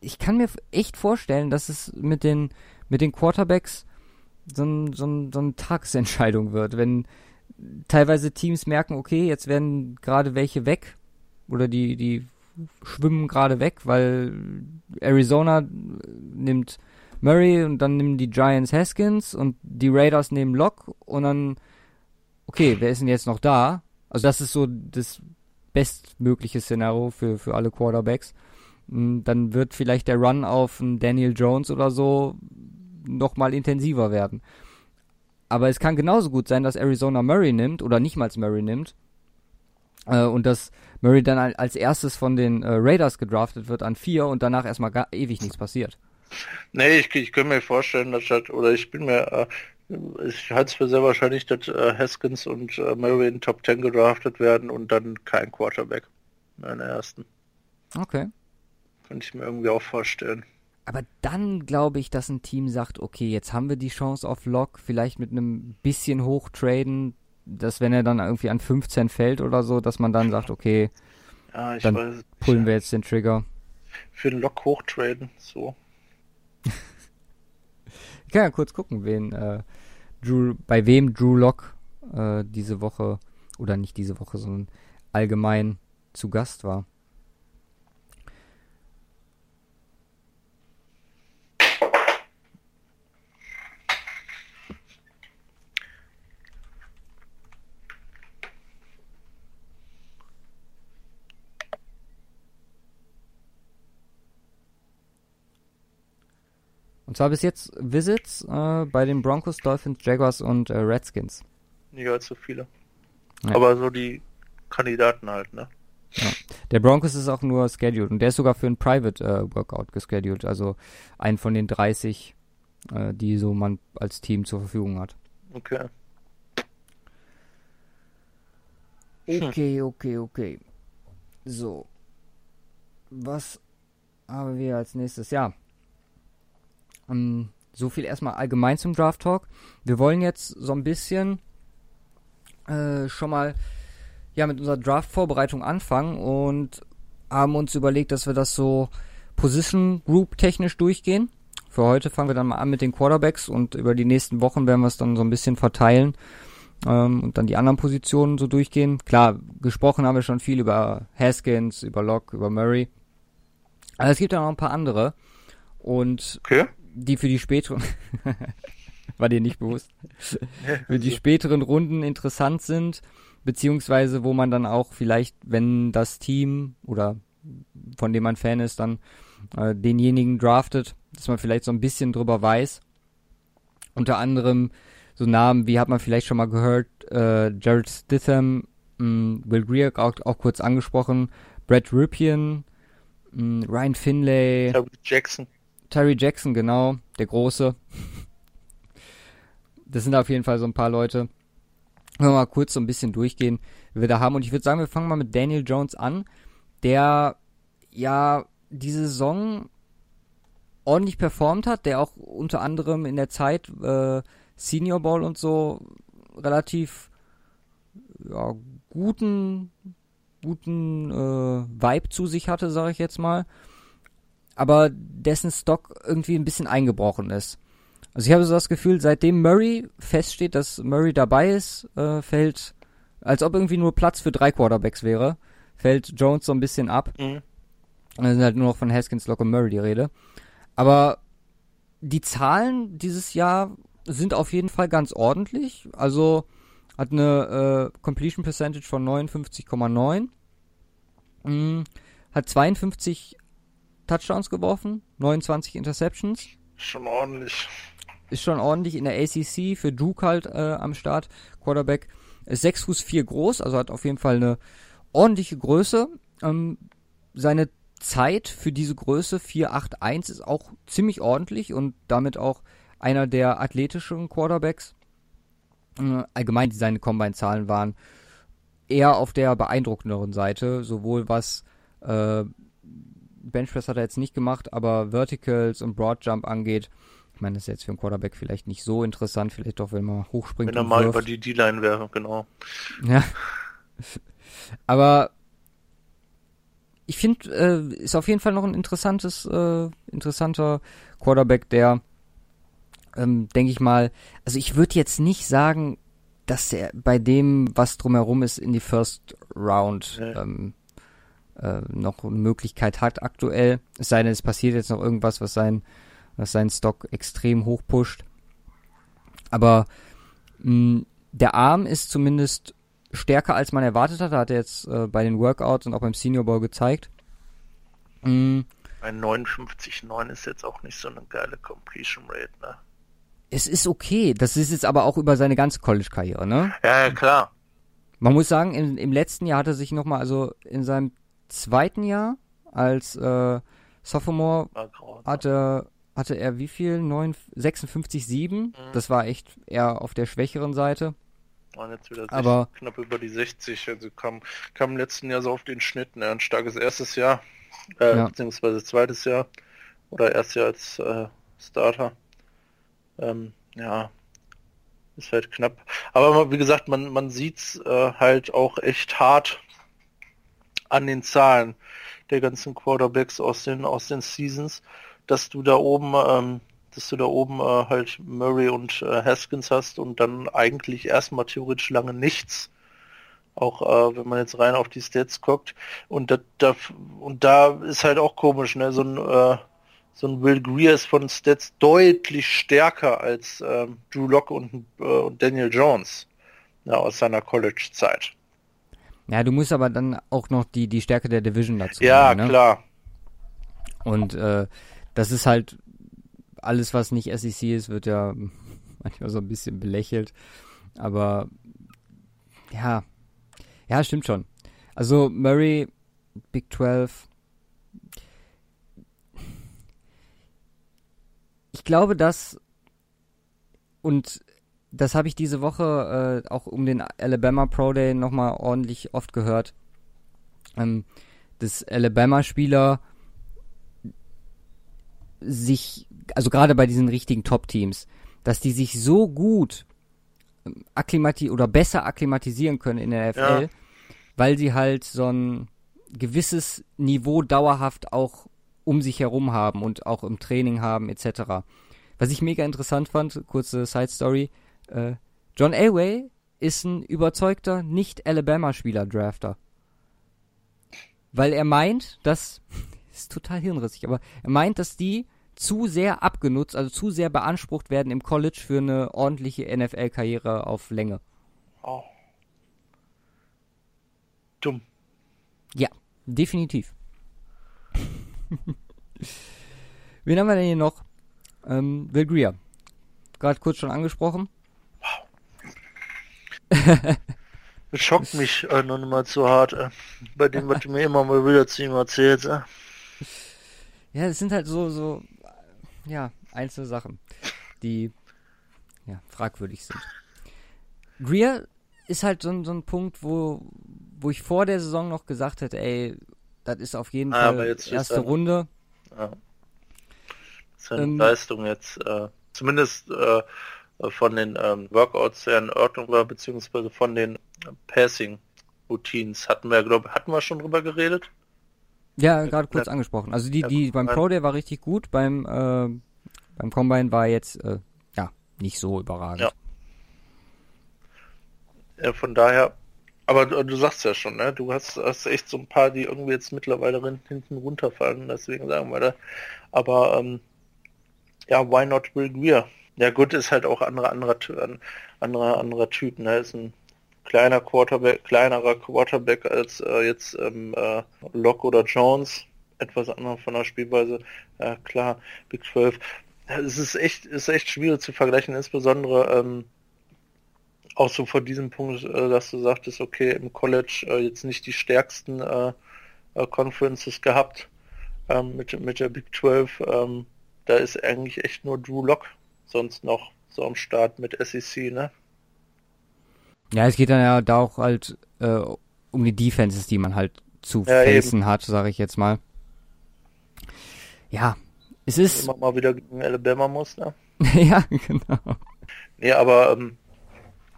ich kann mir echt vorstellen, dass es mit den, mit den Quarterbacks so, ein, so, ein, so eine Tagesentscheidung wird. Wenn teilweise Teams merken, okay, jetzt werden gerade welche weg oder die, die schwimmen gerade weg, weil Arizona nimmt Murray und dann nehmen die Giants Haskins und die Raiders nehmen Lock und dann, okay, wer ist denn jetzt noch da? Also das ist so das bestmögliche Szenario für, für alle Quarterbacks. Mm, Dann wird vielleicht der Run auf Daniel Jones oder so nochmal intensiver werden. Aber es kann genauso gut sein, dass Arizona Murray nimmt oder nicht mal Murray nimmt. Äh, und dass Murray dann al- als erstes von den äh, Raiders gedraftet wird an vier und danach erstmal ewig nichts passiert. Nee, ich, ich kann mir vorstellen, dass das, oder ich bin mir, äh, ich halte es für sehr wahrscheinlich, dass äh, Haskins und äh, Murray in Top 10 gedraftet werden und dann kein Quarterback in der ersten. Okay. Könnte ich mir irgendwie auch vorstellen. Aber dann glaube ich, dass ein Team sagt, okay, jetzt haben wir die Chance auf Lock, vielleicht mit einem bisschen hochtraden, dass wenn er dann irgendwie an 15 fällt oder so, dass man dann sagt, okay, Ja, Dann weiß pullen wir jetzt den Trigger. Für den Lock hochtraden, so. Ich kann ja kurz gucken, wen äh, Drew, bei wem Drew Lock äh, diese Woche oder nicht diese Woche, sondern allgemein zu Gast war. Und zwar bis jetzt Visits äh, bei den Broncos, Dolphins, Jaguars und äh, Redskins. Nicht allzu viele. Ja. Aber so die Kandidaten halt, ne? Ja. Der Broncos ist auch nur scheduled und der ist sogar für ein Private äh, Workout gescheduled, also ein von den 30, äh, die so man als Team zur Verfügung hat. Okay. Okay, okay, okay. So. Was haben wir als nächstes? Ja. Ähm, so viel erstmal allgemein zum Draft Talk. Wir wollen jetzt so ein bisschen äh, schon mal ja mit unserer Draft-Vorbereitung anfangen und haben uns überlegt, dass wir das so Position Group technisch durchgehen. Für heute fangen wir dann mal an mit den Quarterbacks und über die nächsten Wochen werden wir es dann so ein bisschen verteilen ähm, und dann die anderen Positionen so durchgehen. Klar, gesprochen haben wir schon viel über Haskins, über Locke, über Murray. Aber es gibt ja noch ein paar andere und okay. Die für die späteren war dir nicht bewusst, für die späteren Runden interessant sind beziehungsweise wo man dann auch vielleicht, wenn das Team oder von dem man Fan ist, dann äh, denjenigen draftet, dass man vielleicht so ein bisschen drüber weiß. Unter anderem so Namen wie hat man vielleicht schon mal gehört, äh, Jared Stitham, mh, mm, Will Greer auch, auch kurz angesprochen, Brad Ripien, mh, mm, Ryan Finlay, Jackson. Terry Jackson, genau, der Große. Das sind auf jeden Fall so ein paar Leute wir mal kurz so ein bisschen durchgehen, wie wir da haben. Und ich würde sagen, wir fangen mal mit Daniel Jones an, der ja diese Saison ordentlich performt hat, der auch unter anderem in der Zeit äh, Senior Ball und so relativ ja, guten guten äh, Vibe zu sich hatte, sage ich jetzt mal, aber dessen Stock irgendwie ein bisschen eingebrochen ist. Also ich habe so das Gefühl, seitdem Murray feststeht, dass Murray dabei ist, äh, fällt, als ob irgendwie nur Platz für drei Quarterbacks wäre, fällt Jones so ein bisschen ab. Mhm. Und dann sind halt nur noch von Haskins, Locke und Murray die Rede. Aber die Zahlen dieses Jahr sind auf jeden Fall ganz ordentlich. Also hat eine äh, Completion Percentage von 59,9. Mhm. Hat 52 Touchdowns geworfen, 29 Interceptions. Schon ordentlich ist schon ordentlich in der ACC für Duke halt äh, am Start. Quarterback ist 6 Fuß 4 groß, also hat auf jeden Fall eine ordentliche Größe. Ähm, seine Zeit für diese Größe 481 ist auch ziemlich ordentlich und damit auch einer der athletischen Quarterbacks. Äh, allgemein seine Combine-Zahlen waren eher auf der beeindruckenderen Seite, sowohl was äh, Benchpress hat er jetzt nicht gemacht, aber Verticals und Broadjump angeht, ich meine, das ist jetzt für einen Quarterback vielleicht nicht so interessant, vielleicht doch, wenn man hochspringt. Wenn er mal wirft. über die D-Line wäre, genau. Ja. Aber ich finde, äh, ist auf jeden Fall noch ein interessantes, äh, interessanter Quarterback, der, ähm, denke ich mal, also ich würde jetzt nicht sagen, dass er bei dem, was drumherum ist, in die First Round nee. ähm, äh, noch eine Möglichkeit hat aktuell. Es sei denn, es passiert jetzt noch irgendwas, was sein was seinen Stock extrem hoch pusht. Aber mh, mm, der Arm ist zumindest stärker als man erwartet hat. Hat er jetzt äh, bei den Workouts und auch beim Senior Bowl gezeigt. Mhm. Ein 59,9 ist jetzt auch nicht so eine geile Completion Rate, ne? Es ist okay. Das ist jetzt aber auch über seine ganze College-Karriere, ne? Ja, ja, klar. Man muss sagen, im, im letzten Jahr hat er sich nochmal, also in seinem zweiten Jahr als äh, Sophomore hat er hatte er wie viel? 9, 56, 7. Mhm. Das war echt eher auf der schwächeren Seite. Waren jetzt wieder aber knapp über die 60. Also kam, kam im letzten Jahr so auf den Schnitt. Ne? Ein starkes erstes Jahr, äh, ja. beziehungsweise zweites Jahr oder erstes Jahr als äh, Starter. Ähm, ja, ist halt knapp. Aber wie gesagt, man, man sieht's äh, halt auch echt hart an den Zahlen der ganzen Quarterbacks aus den, aus den Seasons dass du da oben, ähm, dass du da oben äh, halt Murray und äh, Haskins hast und dann eigentlich erstmal theoretisch lange nichts. Auch äh, wenn man jetzt rein auf die Stats guckt. Und da, da und da ist halt auch komisch, ne? So ein äh, so ein Will Greer ist von Stats deutlich stärker als ähm, Drew Locke und, äh, Daniel Jones ja, aus seiner College-Zeit. Ja, du musst aber dann auch noch die, die Stärke der Division dazu Ja, haben, ne? klar. Und äh, das ist halt alles, was nicht SEC ist, wird ja manchmal so ein bisschen belächelt. Aber ja, ja, stimmt schon. Also Murray, Big 12. Ich glaube, dass und das habe ich diese Woche äh, auch um den Alabama Pro Day nochmal ordentlich oft gehört. Ähm, dass Alabama-Spieler sich, also gerade bei diesen richtigen Top-Teams, dass die sich so gut ähm, akklimati oder besser akklimatisieren können in der NFL, ja. weil sie halt so ein gewisses Niveau dauerhaft auch um sich herum haben und auch im Training haben etc. Was ich mega interessant fand, kurze Side Story, äh, John Elway ist ein überzeugter Nicht-Alabama-Spieler-Drafter. Weil er meint, dass, ist total hirnrissig, aber er meint, dass die zu sehr abgenutzt, also zu sehr beansprucht werden im College für eine ordentliche NFL-Karriere auf Länge. Oh. Dumm. Ja, definitiv. Wen haben wir denn hier noch? Ähm, Will Greer. Gerade kurz schon angesprochen. Das schockt mich äh, noch nicht mal zu hart, äh, bei dem, was du mir immer mal wieder zu ihm erzählst. Äh. Ja, es sind halt so, so, ja, einzelne Sachen, die, ja, fragwürdig sind. Greer ist halt so, so ein Punkt, wo, wo ich vor der Saison noch gesagt hätte, ey, das ist auf jeden ah, Fall erste eine, Runde. Ja. Das ist eine ähm, Leistung jetzt, äh, zumindest äh, von den ähm, Workouts her in Ordnung war, beziehungsweise von den Passing Routines hatten wir, glaube hatten wir schon drüber geredet. Ja, gerade kurz ja. angesprochen. Also die, die beim Pro Day war richtig gut, beim äh, beim Combine war jetzt äh, ja nicht so überragend. Ja. ja von daher, aber du, du, sagst ja schon, ne? Du hast, hast echt so ein paar, die irgendwie jetzt mittlerweile hinten runterfallen, deswegen sagen wir da. Aber ähm, ja, why not Will Greer? Ja gut, ist halt auch anderer anderer anderer anderer Typ, ne? Ist ein kleiner Quarterback, kleinerer Quarterback als äh, jetzt ähm, äh, Locke oder Jones, etwas anderer von der Spielweise. Ja klar, Big 12. Es ist echt, ist echt schwierig zu vergleichen, insbesondere ähm, auch so vor diesem Punkt, äh, dass du sagtest, okay, im College äh, jetzt nicht die stärksten äh, äh Conferences gehabt ähm, mit, mit der Big 12. Ähm, da ist eigentlich echt nur Drew Lock sonst noch so am Start mit SEC, ne? Ja, es geht dann ja da auch halt äh, um die Defenses, die man halt zu ja, facen eben. hat, sage ich jetzt mal. Ja, es ist. Immer mal wieder gegen Alabama muss, ne? ja, genau. Nee, aber ähm,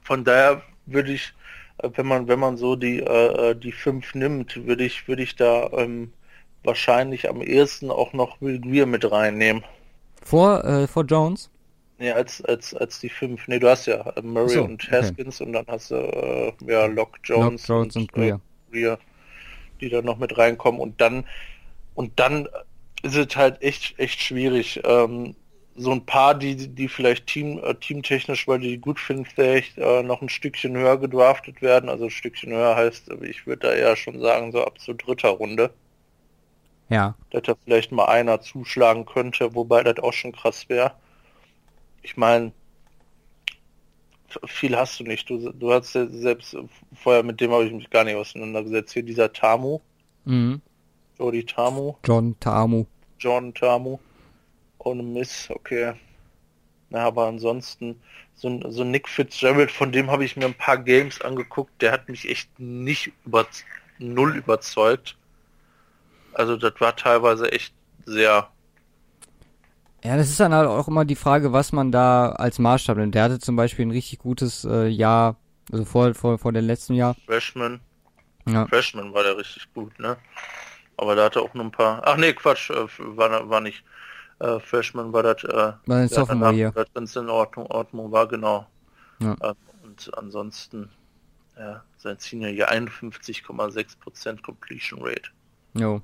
von daher würde ich, äh, wenn man, wenn man so die, äh, äh, die fünf nimmt, würde ich, würde ich da ähm, wahrscheinlich am ehesten auch noch Will Greer mit reinnehmen. Vor, äh, vor Jones? Nee, als, als, als die fünf. Nee, du hast ja äh, Murray so, und Haskins okay. und dann hast du äh, ja Locke Jones, Lock, Jones und, und Greer. Äh, Greer, die dann noch mit reinkommen und dann und dann ist es halt echt echt schwierig. Ähm, so ein paar, die die vielleicht team äh, teamtechnisch, weil die gut finden, vielleicht äh, noch ein Stückchen höher gedraftet werden. Also ein Stückchen höher heißt, ich würde da eher schon sagen, so ab zu dritter Runde. Ja. Dass da vielleicht mal einer zuschlagen könnte, wobei das auch schon krass wäre ich meine, viel hast du nicht. Du, du hast ja selbst vorher mit dem habe ich mich gar nicht auseinandergesetzt. Hier dieser Tamu. Mhm. Jody Tamu. John Tamu. John Tamu. Ohne Miss, okay. Na, aber ansonsten, so, so Nick Fitzgerald, von dem habe ich mir ein paar Games angeguckt, der hat mich echt nicht über null überzeugt. Also das war teilweise echt sehr ja, das ist dann halt auch immer die Frage, was man da als Maßstab nimmt. Der hatte zum Beispiel ein richtig gutes äh, Jahr, also vor, vor, vor dem letzten Jahr. Freshman. Ja. Freshman war der richtig gut, ne? Aber da hatte auch nur ein paar. Ach nee, Quatsch, äh, war, war nicht. Äh, Freshman war das. Äh, war ein Sophomore hier. Es in Ordnung, Ordnung war, genau. Ja. Äh, und ansonsten, ja, sein Senior hier 51,6% Completion Rate. Jo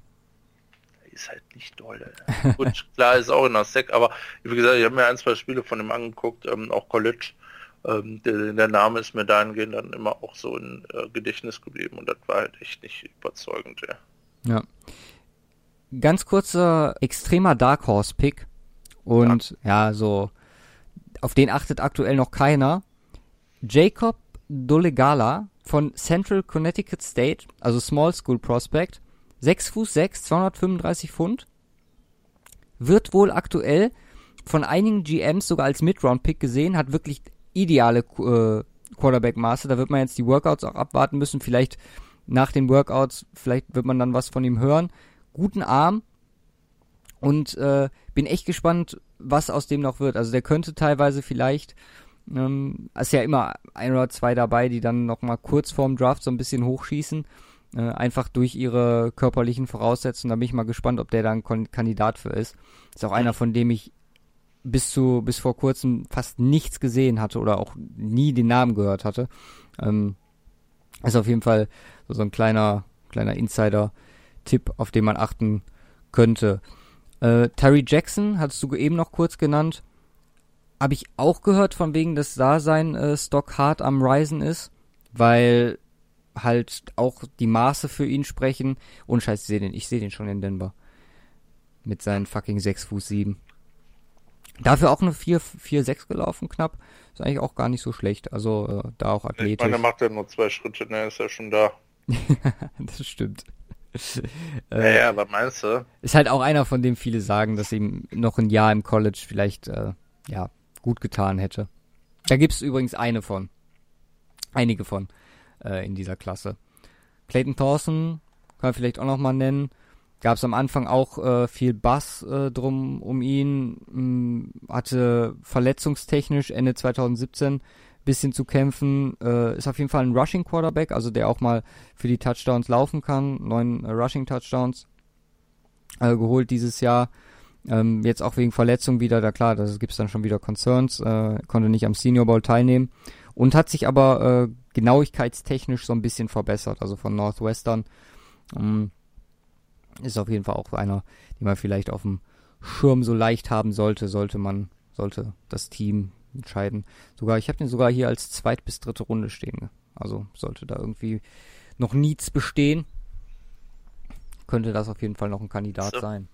ist halt nicht doll. Gut, klar ist auch in der Sec, aber wie gesagt, ich habe mir ein, zwei Spiele von ihm angeguckt, ähm, auch College. Ähm, der, der, Name ist mir dahingehend dann immer auch so in äh, Gedächtnis geblieben und das war halt echt nicht überzeugend, ja. Ja. Ganz kurzer, extremer Dark Horse Pick Und ja. ja, so, auf den achtet aktuell noch keiner. Jacob Dolegala von Central Connecticut State, also Small School Prospect, 6 Fuß 6, 235 Pfund, wird wohl aktuell von einigen GMs sogar als Mid-Round-Pick gesehen, hat wirklich ideale äh, Quarterback-Maße. Da wird man jetzt die Workouts auch abwarten müssen. Vielleicht nach den Workouts, vielleicht wird man dann was von ihm hören. Guten Arm und äh, bin echt gespannt, was aus dem noch wird. Also der könnte teilweise vielleicht ähm, ist ja immer ein oder zwei dabei, die dann noch mal kurz vorm Draft so ein bisschen hochschießen, äh, einfach durch ihre körperlichen Voraussetzungen. Da bin ich mal gespannt, ob der da ein Kandidat für ist. Ist auch einer, von dem ich bis zu bis vor kurzem fast nichts gesehen hatte oder auch nie den Namen gehört hatte. Ähm, ist auf jeden Fall so, so ein kleiner kleiner Insider-Tipp, auf den man achten könnte. Äh, Terry Jackson hattest du eben noch kurz genannt. Habe ich auch gehört, von wegen, dass da sein äh, Stock hart am Risen ist, weil halt auch die Maße für ihn sprechen. Und scheiße, ich sehe den, ich sehe den schon in Denver. Mit seinen fucking 6 Fuß 7. Dafür auch eine 4, 4, 6 gelaufen knapp. Ist eigentlich auch gar nicht so schlecht. Also äh, da auch athletisch. Ich meine, macht ja nur zwei Schritte, ne, ist ja schon da. das stimmt. äh, ja, aber meinst du? Ist halt auch einer, von dem viele sagen, dass ihm noch ein Jahr im College vielleicht, äh, ja, gut getan hätte. Da gibt es übrigens eine von. Einige von äh, in dieser Klasse. Clayton Thorson kann man vielleicht auch nochmal nennen. Gab es am Anfang auch äh, viel Bass äh, drum um ihn. Mh, hm, hatte verletzungstechnisch Ende 2017 bisschen zu kämpfen. Äh, ist auf jeden Fall ein Rushing Quarterback, also der auch mal für die Touchdowns laufen kann. Neun äh, Rushing Touchdowns äh, geholt dieses Jahr. Ähm, jetzt auch wegen Verletzung wieder, da klar, da gibt es dann schon wieder Concerns, äh, konnte nicht am Senior Bowl teilnehmen und hat sich aber äh, genauigkeitstechnisch so ein bisschen verbessert, also von Northwestern. Ähm, ist auf jeden Fall auch einer, den man vielleicht auf dem Schirm so leicht haben sollte, sollte man, sollte das Team entscheiden. Sogar, ich habe den sogar hier als zweit bis dritte Runde stehen. Also sollte da irgendwie noch Needs bestehen, könnte das auf jeden Fall noch ein Kandidat so. sein.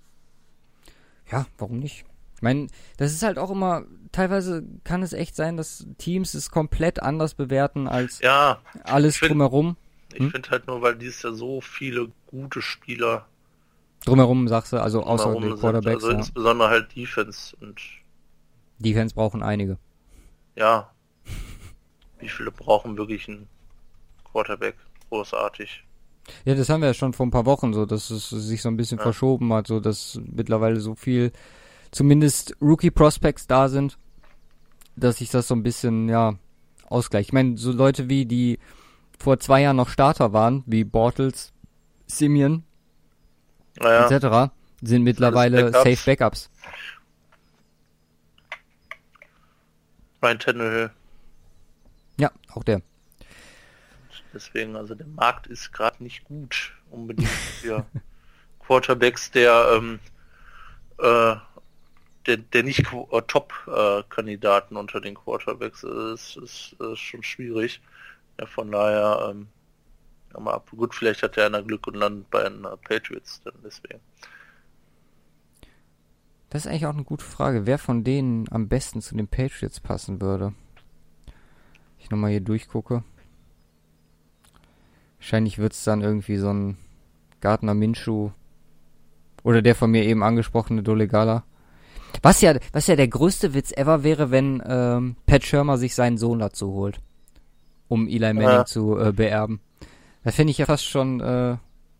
Ja, warum nicht? Ich meine, das ist halt auch immer, teilweise kann es echt sein, dass Teams es komplett anders bewerten als ja, alles find, drumherum. Hm? Ich finde halt nur, weil dies ja so viele gute Spieler drumherum, sagst du, also außer den Quarterbacks. Also ja. insbesondere halt Defense und Defense brauchen einige. Ja. Wie viele brauchen wirklich einen Quarterback? Großartig. Ja, das haben wir ja schon vor ein paar Wochen so, dass es sich so ein bisschen ja. verschoben hat, so dass mittlerweile so viel, zumindest Rookie Prospects da sind, dass sich das so ein bisschen, ja, ausgleicht. Ich meine, so Leute wie die vor zwei Jahren noch Starter waren, wie Bortles, Simeon, ja. etc., sind mittlerweile Backups. Safe Backups. Ryan Tannehill. Ja, auch der. Deswegen, also der Markt ist gerade nicht gut unbedingt für Quarterbacks, der, ähm, äh, der, der nicht äh, Top-Kandidaten äh, unter den Quarterbacks ist, ist, ist schon schwierig. Ja, von daher, ähm, ja, mal ab. Gut, vielleicht hat er einer Glück und landet bei den äh, Patriots dann deswegen. Das ist eigentlich auch eine gute Frage, wer von denen am besten zu den Patriots passen würde. Ich nochmal hier durchgucke. Wahrscheinlich wird es dann irgendwie so ein Gardner Minshew oder der von mir eben angesprochene Dolegala. Was ja, was ja der größte Witz ever wäre, wenn ähm, Pat Schirmer sich seinen Sohn dazu holt, um Eli Manning ja. zu äh, beerben. Das finde ich ja fast schon äh,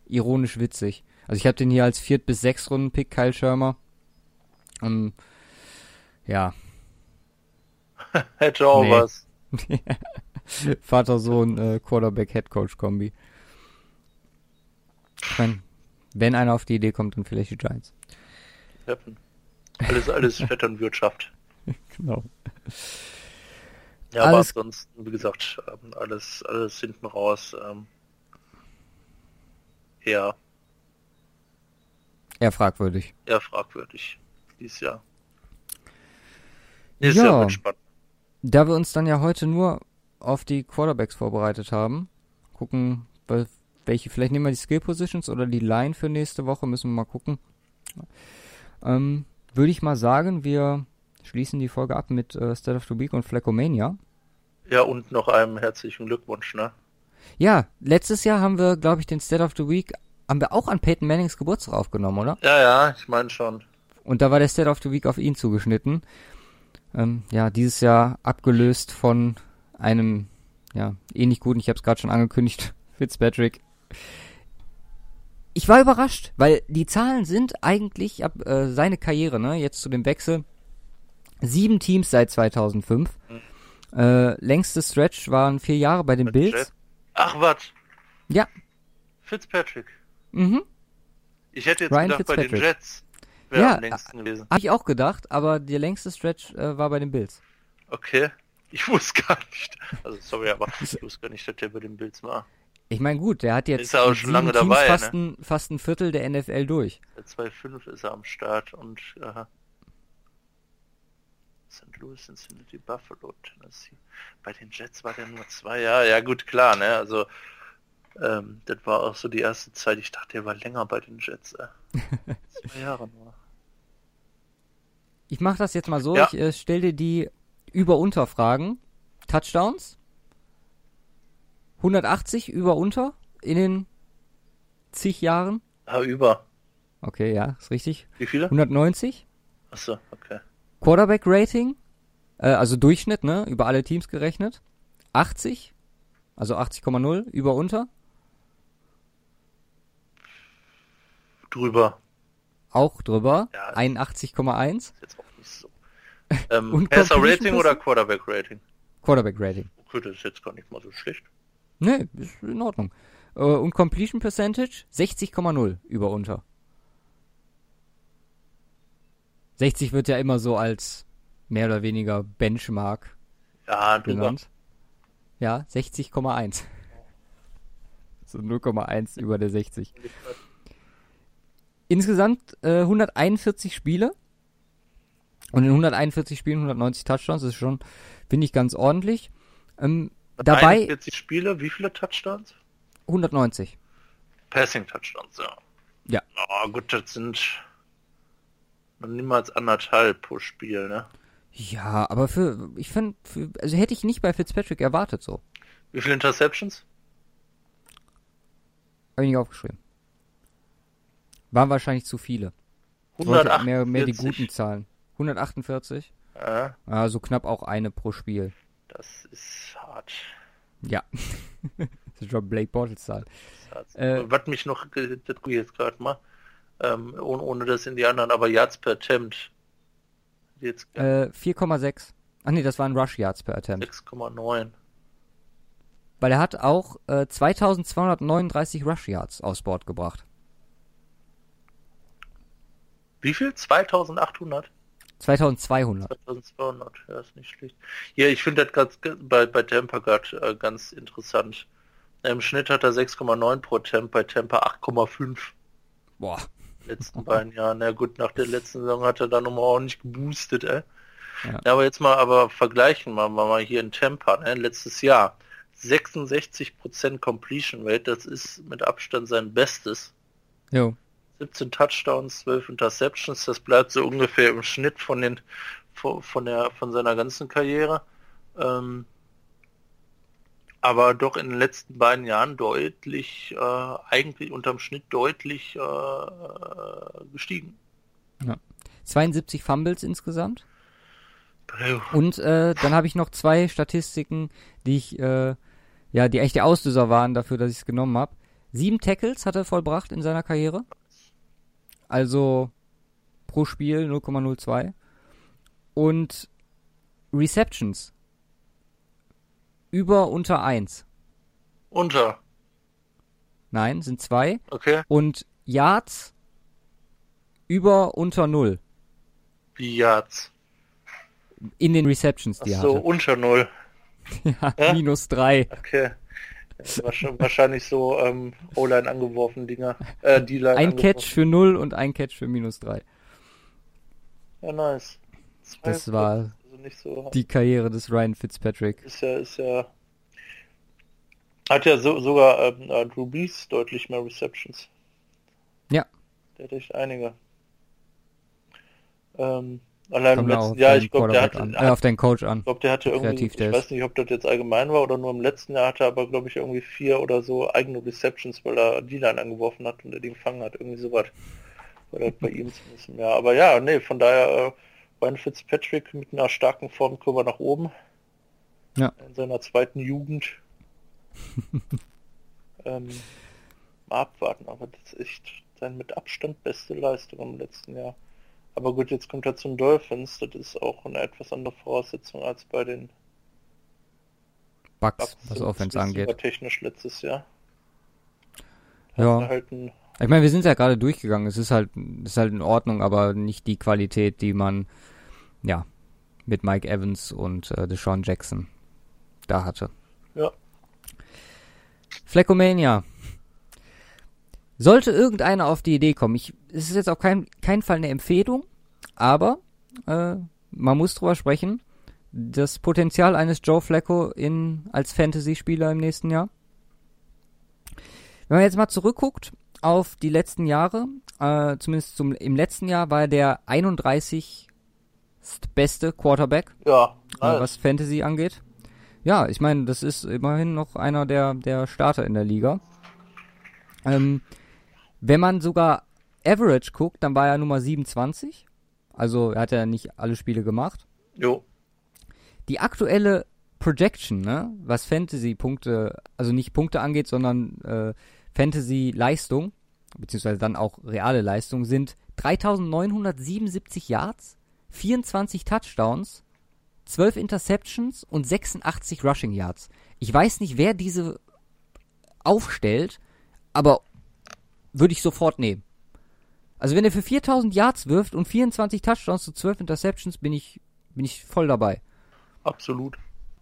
ironisch witzig. Also ich habe den hier als viert bis sechs Runden Pick Kyle Schirmer. Um, ja. Hätte auch nee. was. Vater-Sohn äh, Quarterback-Headcoach-Kombi. Ich mein, wenn einer auf die Idee kommt, dann vielleicht die Giants. Alles, alles Vetternwirtschaft. genau. Ja, alles, aber ansonsten, wie gesagt, ähm, alles, alles hinten raus. Ähm, eher. Eher fragwürdig. Eher fragwürdig. Dieses Jahr. Ist ja, ja spannend. Da wir uns dann ja heute nur auf die Quarterbacks vorbereitet haben, gucken, welche, vielleicht nehmen wir die Skill Positions oder die Line für nächste Woche, müssen wir mal gucken. Ähm, würde ich mal sagen, wir schließen die Folge ab mit äh, State of the Week und Fleckomania. Ja, und noch einem herzlichen Glückwunsch, ne? Ja, letztes Jahr haben wir, glaube ich, den State of the Week, haben wir auch an Peyton Mannings Geburtstag aufgenommen, oder? Ja, ja, ich meine schon. Und da war der State of the Week auf ihn zugeschnitten. Ähm, ja, dieses Jahr abgelöst von einem, ja, ähnlich guten, ich habe es gerade schon angekündigt, Fitzpatrick. Ich war überrascht, weil die Zahlen sind eigentlich ab äh, seine Karriere, ne, jetzt zu dem Wechsel, sieben Teams seit 2005. Mhm. Äh, längste Stretch waren vier Jahre bei den Bills. Ach, was? Ja. Fitzpatrick. Mhm. Ich hätte jetzt Ryan gedacht, bei den Jets wäre ja, am längsten gewesen. Habe ich auch gedacht, aber der längste Stretch äh, war bei den Bills. Okay. Ich wusste gar nicht. Also sorry, aber ich wusste gar nicht, dass der bei den Bills war. Ich meine, gut, der hat jetzt ist er auch schon lange dabei, fast, ne? ein, fast ein Viertel der NFL durch. Der 2-5 ist er am Start und äh, St. Louis, Cincinnati, Buffalo, Tennessee. Bei den Jets war der nur zwei Jahre. Ja gut, klar, ne? Also ähm, das war auch so die erste Zeit. Ich dachte, der war länger bei den Jets. Äh. zwei Jahre nur. Ich mache das jetzt mal so. Ja. Ich äh, stelle dir die Über-Unter-Fragen. Touchdowns. 180 über-unter in den zig Jahren. Ah, über. Okay, ja, ist richtig. Wie viele? 190. Achso, okay. Quarterback-Rating, äh, also Durchschnitt, ne, über alle Teams gerechnet. 80, also 80,0, über-unter. Drüber. Auch drüber. Ja, 81,1. Jetzt auch nicht so. Ähm, Passer-Rating oder Quarterback-Rating? Quarterback-Rating. Okay, das ist jetzt gar nicht mal so schlecht. Ne, ist in Ordnung. Äh, und Completion Percentage 60,0 über unter. 60 wird ja immer so als mehr oder weniger Benchmark ja, genannt. Ja, 60,1. So 0,1 über der 60. Insgesamt äh, 141 Spiele. Und in 141 Spielen 190 Touchdowns, das ist schon, finde ich, ganz ordentlich. Ähm, dabei 41 Spiele, wie viele Touchdowns? 190. Passing Touchdowns, ja. Ja. Oh, gut, das sind niemals anderthalb pro Spiel, ne? Ja, aber für, ich finde, also hätte ich nicht bei Fitzpatrick erwartet so. Wie viele Interceptions? Habe ich nicht aufgeschrieben. Waren wahrscheinlich zu viele. 148. Mehr, mehr die guten Zahlen. 148? Ja. Also knapp auch eine pro Spiel. Das ist hart. Ja. das ist schon Blake Bortles Zahl. Äh, Was mich noch, das gucke jetzt gerade mal, ähm, ohne, ohne das in die anderen, aber Yards per Attempt. Jetzt, äh, 4,6. Ach nee, das waren Rush Yards per Attempt. 6,9. Weil er hat auch äh, 2239 Rush Yards aufs Board gebracht. Wie viel? 2800? 2200. 2200, ja, ist nicht schlecht. Ja, ich finde das ganz, bei, bei Tampa gerade äh, ganz interessant. Im Schnitt hat er 6,9 pro Temp, bei Tampa 8,5. Boah. Letzten beiden Jahren. Na gut, nach der letzten Saison hat er dann nochmal ordentlich geboostet, ey. Ja. ja. aber jetzt mal aber vergleichen wir mal hier in Tampa, ne? letztes Jahr. 66% Completion Rate, das ist mit Abstand sein Bestes. Jo. 17 Touchdowns, 12 Interceptions, das bleibt so ungefähr im Schnitt von den von der von seiner ganzen Karriere. Ähm, aber doch in den letzten beiden Jahren deutlich, äh, eigentlich unterm Schnitt deutlich äh, gestiegen. Ja. 72 Fumbles insgesamt. Und äh, dann habe ich noch zwei Statistiken, die ich, äh, ja, die echte Auslöser waren dafür, dass ich es genommen habe. Sieben Tackles hat er vollbracht in seiner Karriere. Also pro Spiel 0,02. Und Receptions über unter 1. Unter. Nein, sind zwei. Okay. Und Yards über unter 0. Wie Yards? In den Receptions, die Ach so, hatte. unter 0. ja, ja, minus 3. Okay. Wahrscheinlich so ähm, O-Line angeworfen Dinger. Äh, die Line ein Catch für 0 und ein Catch für minus 3. Ja, nice. Zwei das war nicht so. Die Karriere des Ryan Fitzpatrick. Ist ja, ist ja. Hat ja so, sogar ähm, äh, Drew Brees deutlich mehr Receptions. Ja. Der hat echt einige. Ähm, allein im letzten Jahr, ich glaube, der hatte, an. Äh, auf den Coach an. Ich glaube, der hatte irgendwie, ich weiß nicht, ob das jetzt allgemein war oder nur im letzten Jahr hatte er aber, glaube ich, irgendwie vier oder so eigene Receptions, weil er D-Line angeworfen hat und er die gefangen hat, irgendwie sowas. Oder bei ihm zumindest mehr. Aber ja, nee, von daher, äh, Ryan Fitzpatrick mit einer starken Formkurve nach oben. Ja. In seiner zweiten Jugend. ähm, mal abwarten, aber das ist echt seine mit Abstand beste Leistung im letzten Jahr. Aber gut, jetzt kommt er zum Dolphins, das ist auch eine etwas andere Voraussetzung als bei den Bugs, was Offense angeht. technisch letztes Jahr. Ja. Halt ich meine, wir sind ja gerade durchgegangen. Es ist halt, ist halt in Ordnung, aber nicht die Qualität, die man, ja, mit Mike Evans und äh, Deshaun Jackson da hatte. Ja. Fleckomania. Sollte irgendeiner auf die Idee kommen, ich, es ist jetzt auf kein, keinen Fall eine Empfehlung, aber äh, man muss drüber sprechen. Das Potenzial eines Joe Flacco in, als Fantasy-Spieler im nächsten Jahr. Wenn man jetzt mal zurückguckt auf die letzten Jahre, äh, zumindest zum, im letzten Jahr war er der 31 beste Quarterback, ja, nice. äh, was Fantasy angeht. Ja, ich meine, das ist immerhin noch einer der, der Starter in der Liga. Ähm, wenn man sogar Average guckt, dann war er Nummer 27. Also er hat ja nicht alle Spiele gemacht. Jo. Die aktuelle Projection, ne, was Fantasy-Punkte, also nicht Punkte angeht, sondern äh, Fantasy-Leistung, beziehungsweise dann auch reale Leistung, sind 3977 Yards, 24 Touchdowns, 12 Interceptions und 86 Rushing Yards. Ich weiß nicht, wer diese aufstellt, aber würde ich sofort nehmen. Also wenn er für 4000 Yards wirft und 24 Touchdowns zu 12 Interceptions, bin ich, bin ich voll dabei. Absolut.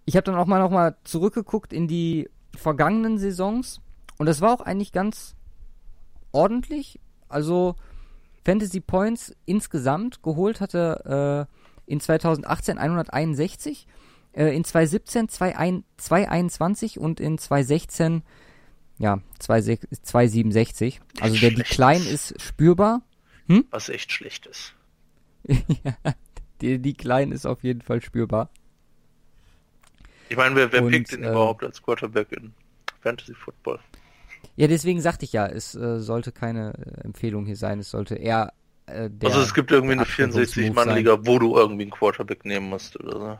Ich habe dann auch mal noch mal zurückgeguckt in die vergangenen Saisons und das war auch eigentlich ganz ordentlich. Also Fantasy Points insgesamt geholt hatte äh, in 2018 161, äh, in 2017 221 und in 2016 ja, 2,67. Also der Decline ist spürbar. Hm? Was echt schlecht ist. ja, der Decline ist auf jeden Fall spürbar. Ich meine, wer, wer Und, pickt ihn äh, überhaupt als Quarterback in Fantasy Football? Ja, deswegen sagte ich ja, es äh, sollte keine äh, Empfehlung hier sein, es sollte eher äh, der Also es gibt irgendwie eine 64-Mann-Liga, wo du irgendwie einen Quarterback nehmen musst oder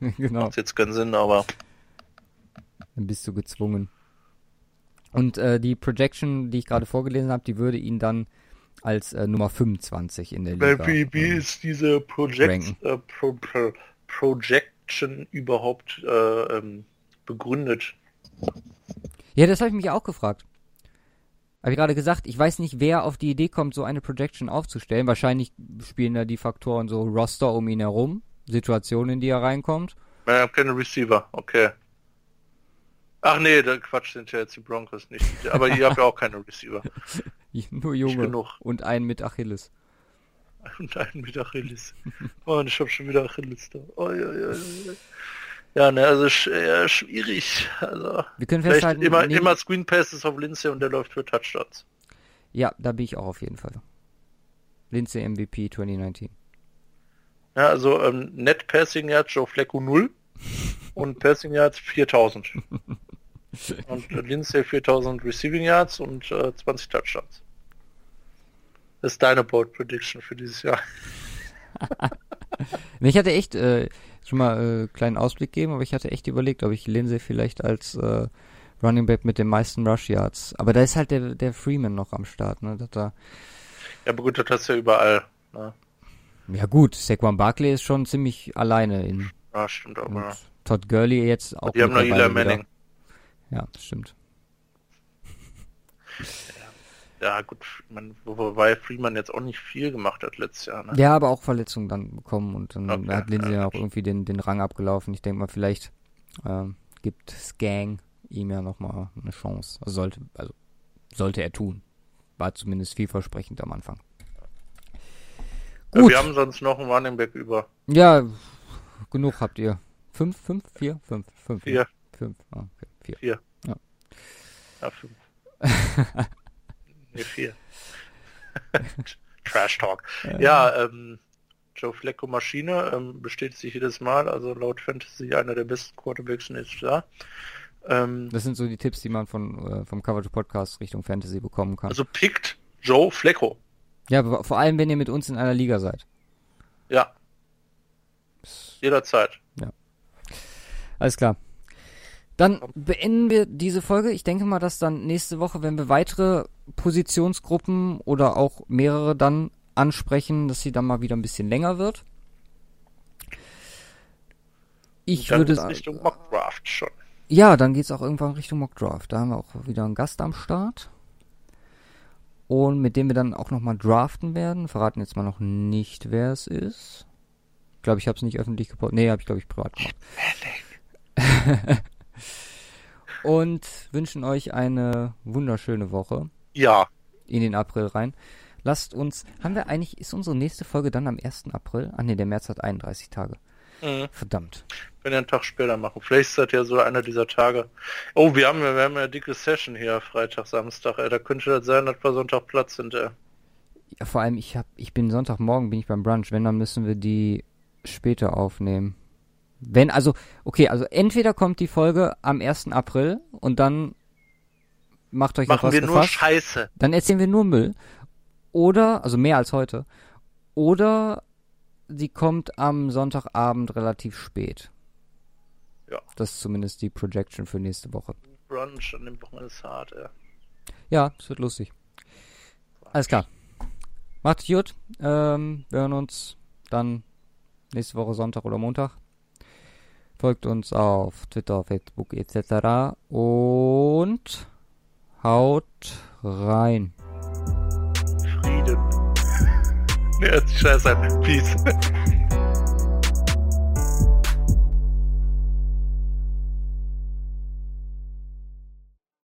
so. genau. Macht jetzt keinen Sinn, aber. Dann bist du gezwungen. Und äh, die Projection, die ich gerade vorgelesen habe, die würde ihn dann als äh, Nummer 25 in der Liga. Wie, wie ähm, ist diese Project, äh, Pro, Pro, Projection überhaupt äh, ähm, begründet? Ja, das habe ich mich auch gefragt. Habe ich gerade gesagt, ich weiß nicht, wer auf die Idee kommt, so eine Projection aufzustellen. Wahrscheinlich spielen da die Faktoren so Roster um ihn herum, Situationen, in die er reinkommt. Ja, keine Receiver, okay. Ach nee, der Quatsch sind ja jetzt die Broncos nicht. Aber ihr habt ja auch keine Receiver. Nur Junge. Und einen mit Achilles. Und einen mit Achilles. Oh, und ich hab schon wieder Achilles da. Oh, ja, ja, ja. ja, ne, also ja, schwierig. Also, Wir können festhalten, immer, nee, immer Screen Passes auf Lindsay und der läuft für Touchdowns. Ja, da bin ich auch auf jeden Fall. Lindsay MVP 2019. Ja, also ähm, Net Passing Yards Joe Flecko 0 und Passing Yards 4000. Und Lindsay 4000 Receiving Yards und äh, 20 Touchdowns. Das ist deine Board Prediction für dieses Jahr. ich hatte echt äh, schon mal äh, kleinen Ausblick gegeben, aber ich hatte echt überlegt, ob ich Lindsay vielleicht als äh, Running Back mit den meisten Rush Yards. Aber da ist halt der, der Freeman noch am Start, ne? Das da ja, aber gut, das hast du ja überall. Ne? Ja gut, Saquon Barkley ist schon ziemlich alleine in. Ja, stimmt auch. Ja. Todd Gurley jetzt auch. Die haben noch Eli Manning. Ja, das stimmt. Ja, gut, man, wobei Freeman jetzt auch nicht viel gemacht hat letztes Jahr. Ne? Ja, aber auch Verletzungen dann bekommen und dann okay, hat Lindsay ja auch irgendwie den, den Rang abgelaufen. Ich denke mal, vielleicht ähm, gibt Skang ihm ja nochmal eine Chance. Also sollte, also sollte er tun. War zumindest vielversprechend am Anfang. Gut. Ja, wir haben sonst noch einen Running Back über. Ja, genug habt ihr. Fünf, fünf, vier, fünf, fünf. Vier. Fünf, ah, okay. Vier. Vier. Ja. Ja, fünf. nee, vier. Trash Talk. Ja, ähm, Joe Flacco Maschine, ähm, bestätigt sich jedes Mal, also laut Fantasy einer der besten Quarterbacks nächstes Jahr. Ähm, das sind so die Tipps, die man von, äh, vom Cover to Podcast Richtung Fantasy bekommen kann. Also pickt Joe Flacco. Ja, vor allem, wenn ihr mit uns in einer Liga seid. Ja. Jederzeit. Ja. Alles klar. Dann beenden wir diese Folge. Ich denke mal, dass dann nächste Woche, wenn wir weitere Positionsgruppen oder auch mehrere dann ansprechen, dass sie dann mal wieder ein bisschen länger wird. Ich dann würde sagen. Richtung Mockdraft schon. Ja, dann geht es auch irgendwann Richtung Mockdraft. Da haben wir auch wieder einen Gast am Start. Und mit dem wir dann auch nochmal draften werden. Verraten jetzt mal noch nicht, wer es ist. Ich glaube, ich habe es nicht öffentlich gepostet. Nee, habe ich, glaube ich, privat gemacht. und wünschen euch eine wunderschöne Woche. Ja. In den April rein. Lasst uns, haben wir eigentlich, ist unsere nächste Folge dann am 1. April? Ah ne, der März hat 31 Tage. Mhm. Verdammt. Wenn wir einen Tag später machen. Vielleicht ist das ja so einer dieser Tage. Oh, wir haben, wir haben ja eine dicke Session hier, Freitag, Samstag. Ey. Da könnte das sein, dass wir Sonntag Platz sind. Ey. Ja, vor allem, ich hab, ich bin Sonntagmorgen, bin ich beim Brunch. Wenn, dann müssen wir die später aufnehmen. Wenn, also, okay, also entweder kommt die Folge am 1. April und dann macht euch Machen was wir gefasst, nur Scheiße. Dann erzählen wir nur Müll. Oder, also mehr als heute. Oder sie kommt am Sonntagabend relativ spät. Ja. Das ist zumindest die Projection für nächste Woche. Brunch an dem Wochenende ist hart, ja. Ja, es wird lustig. Alles klar. Macht's gut. Ähm, wir hören uns dann nächste Woche Sonntag oder Montag. Folgt uns auf Twitter, Facebook etc. Und haut rein. Frieden. Ja, scheiße. Peace.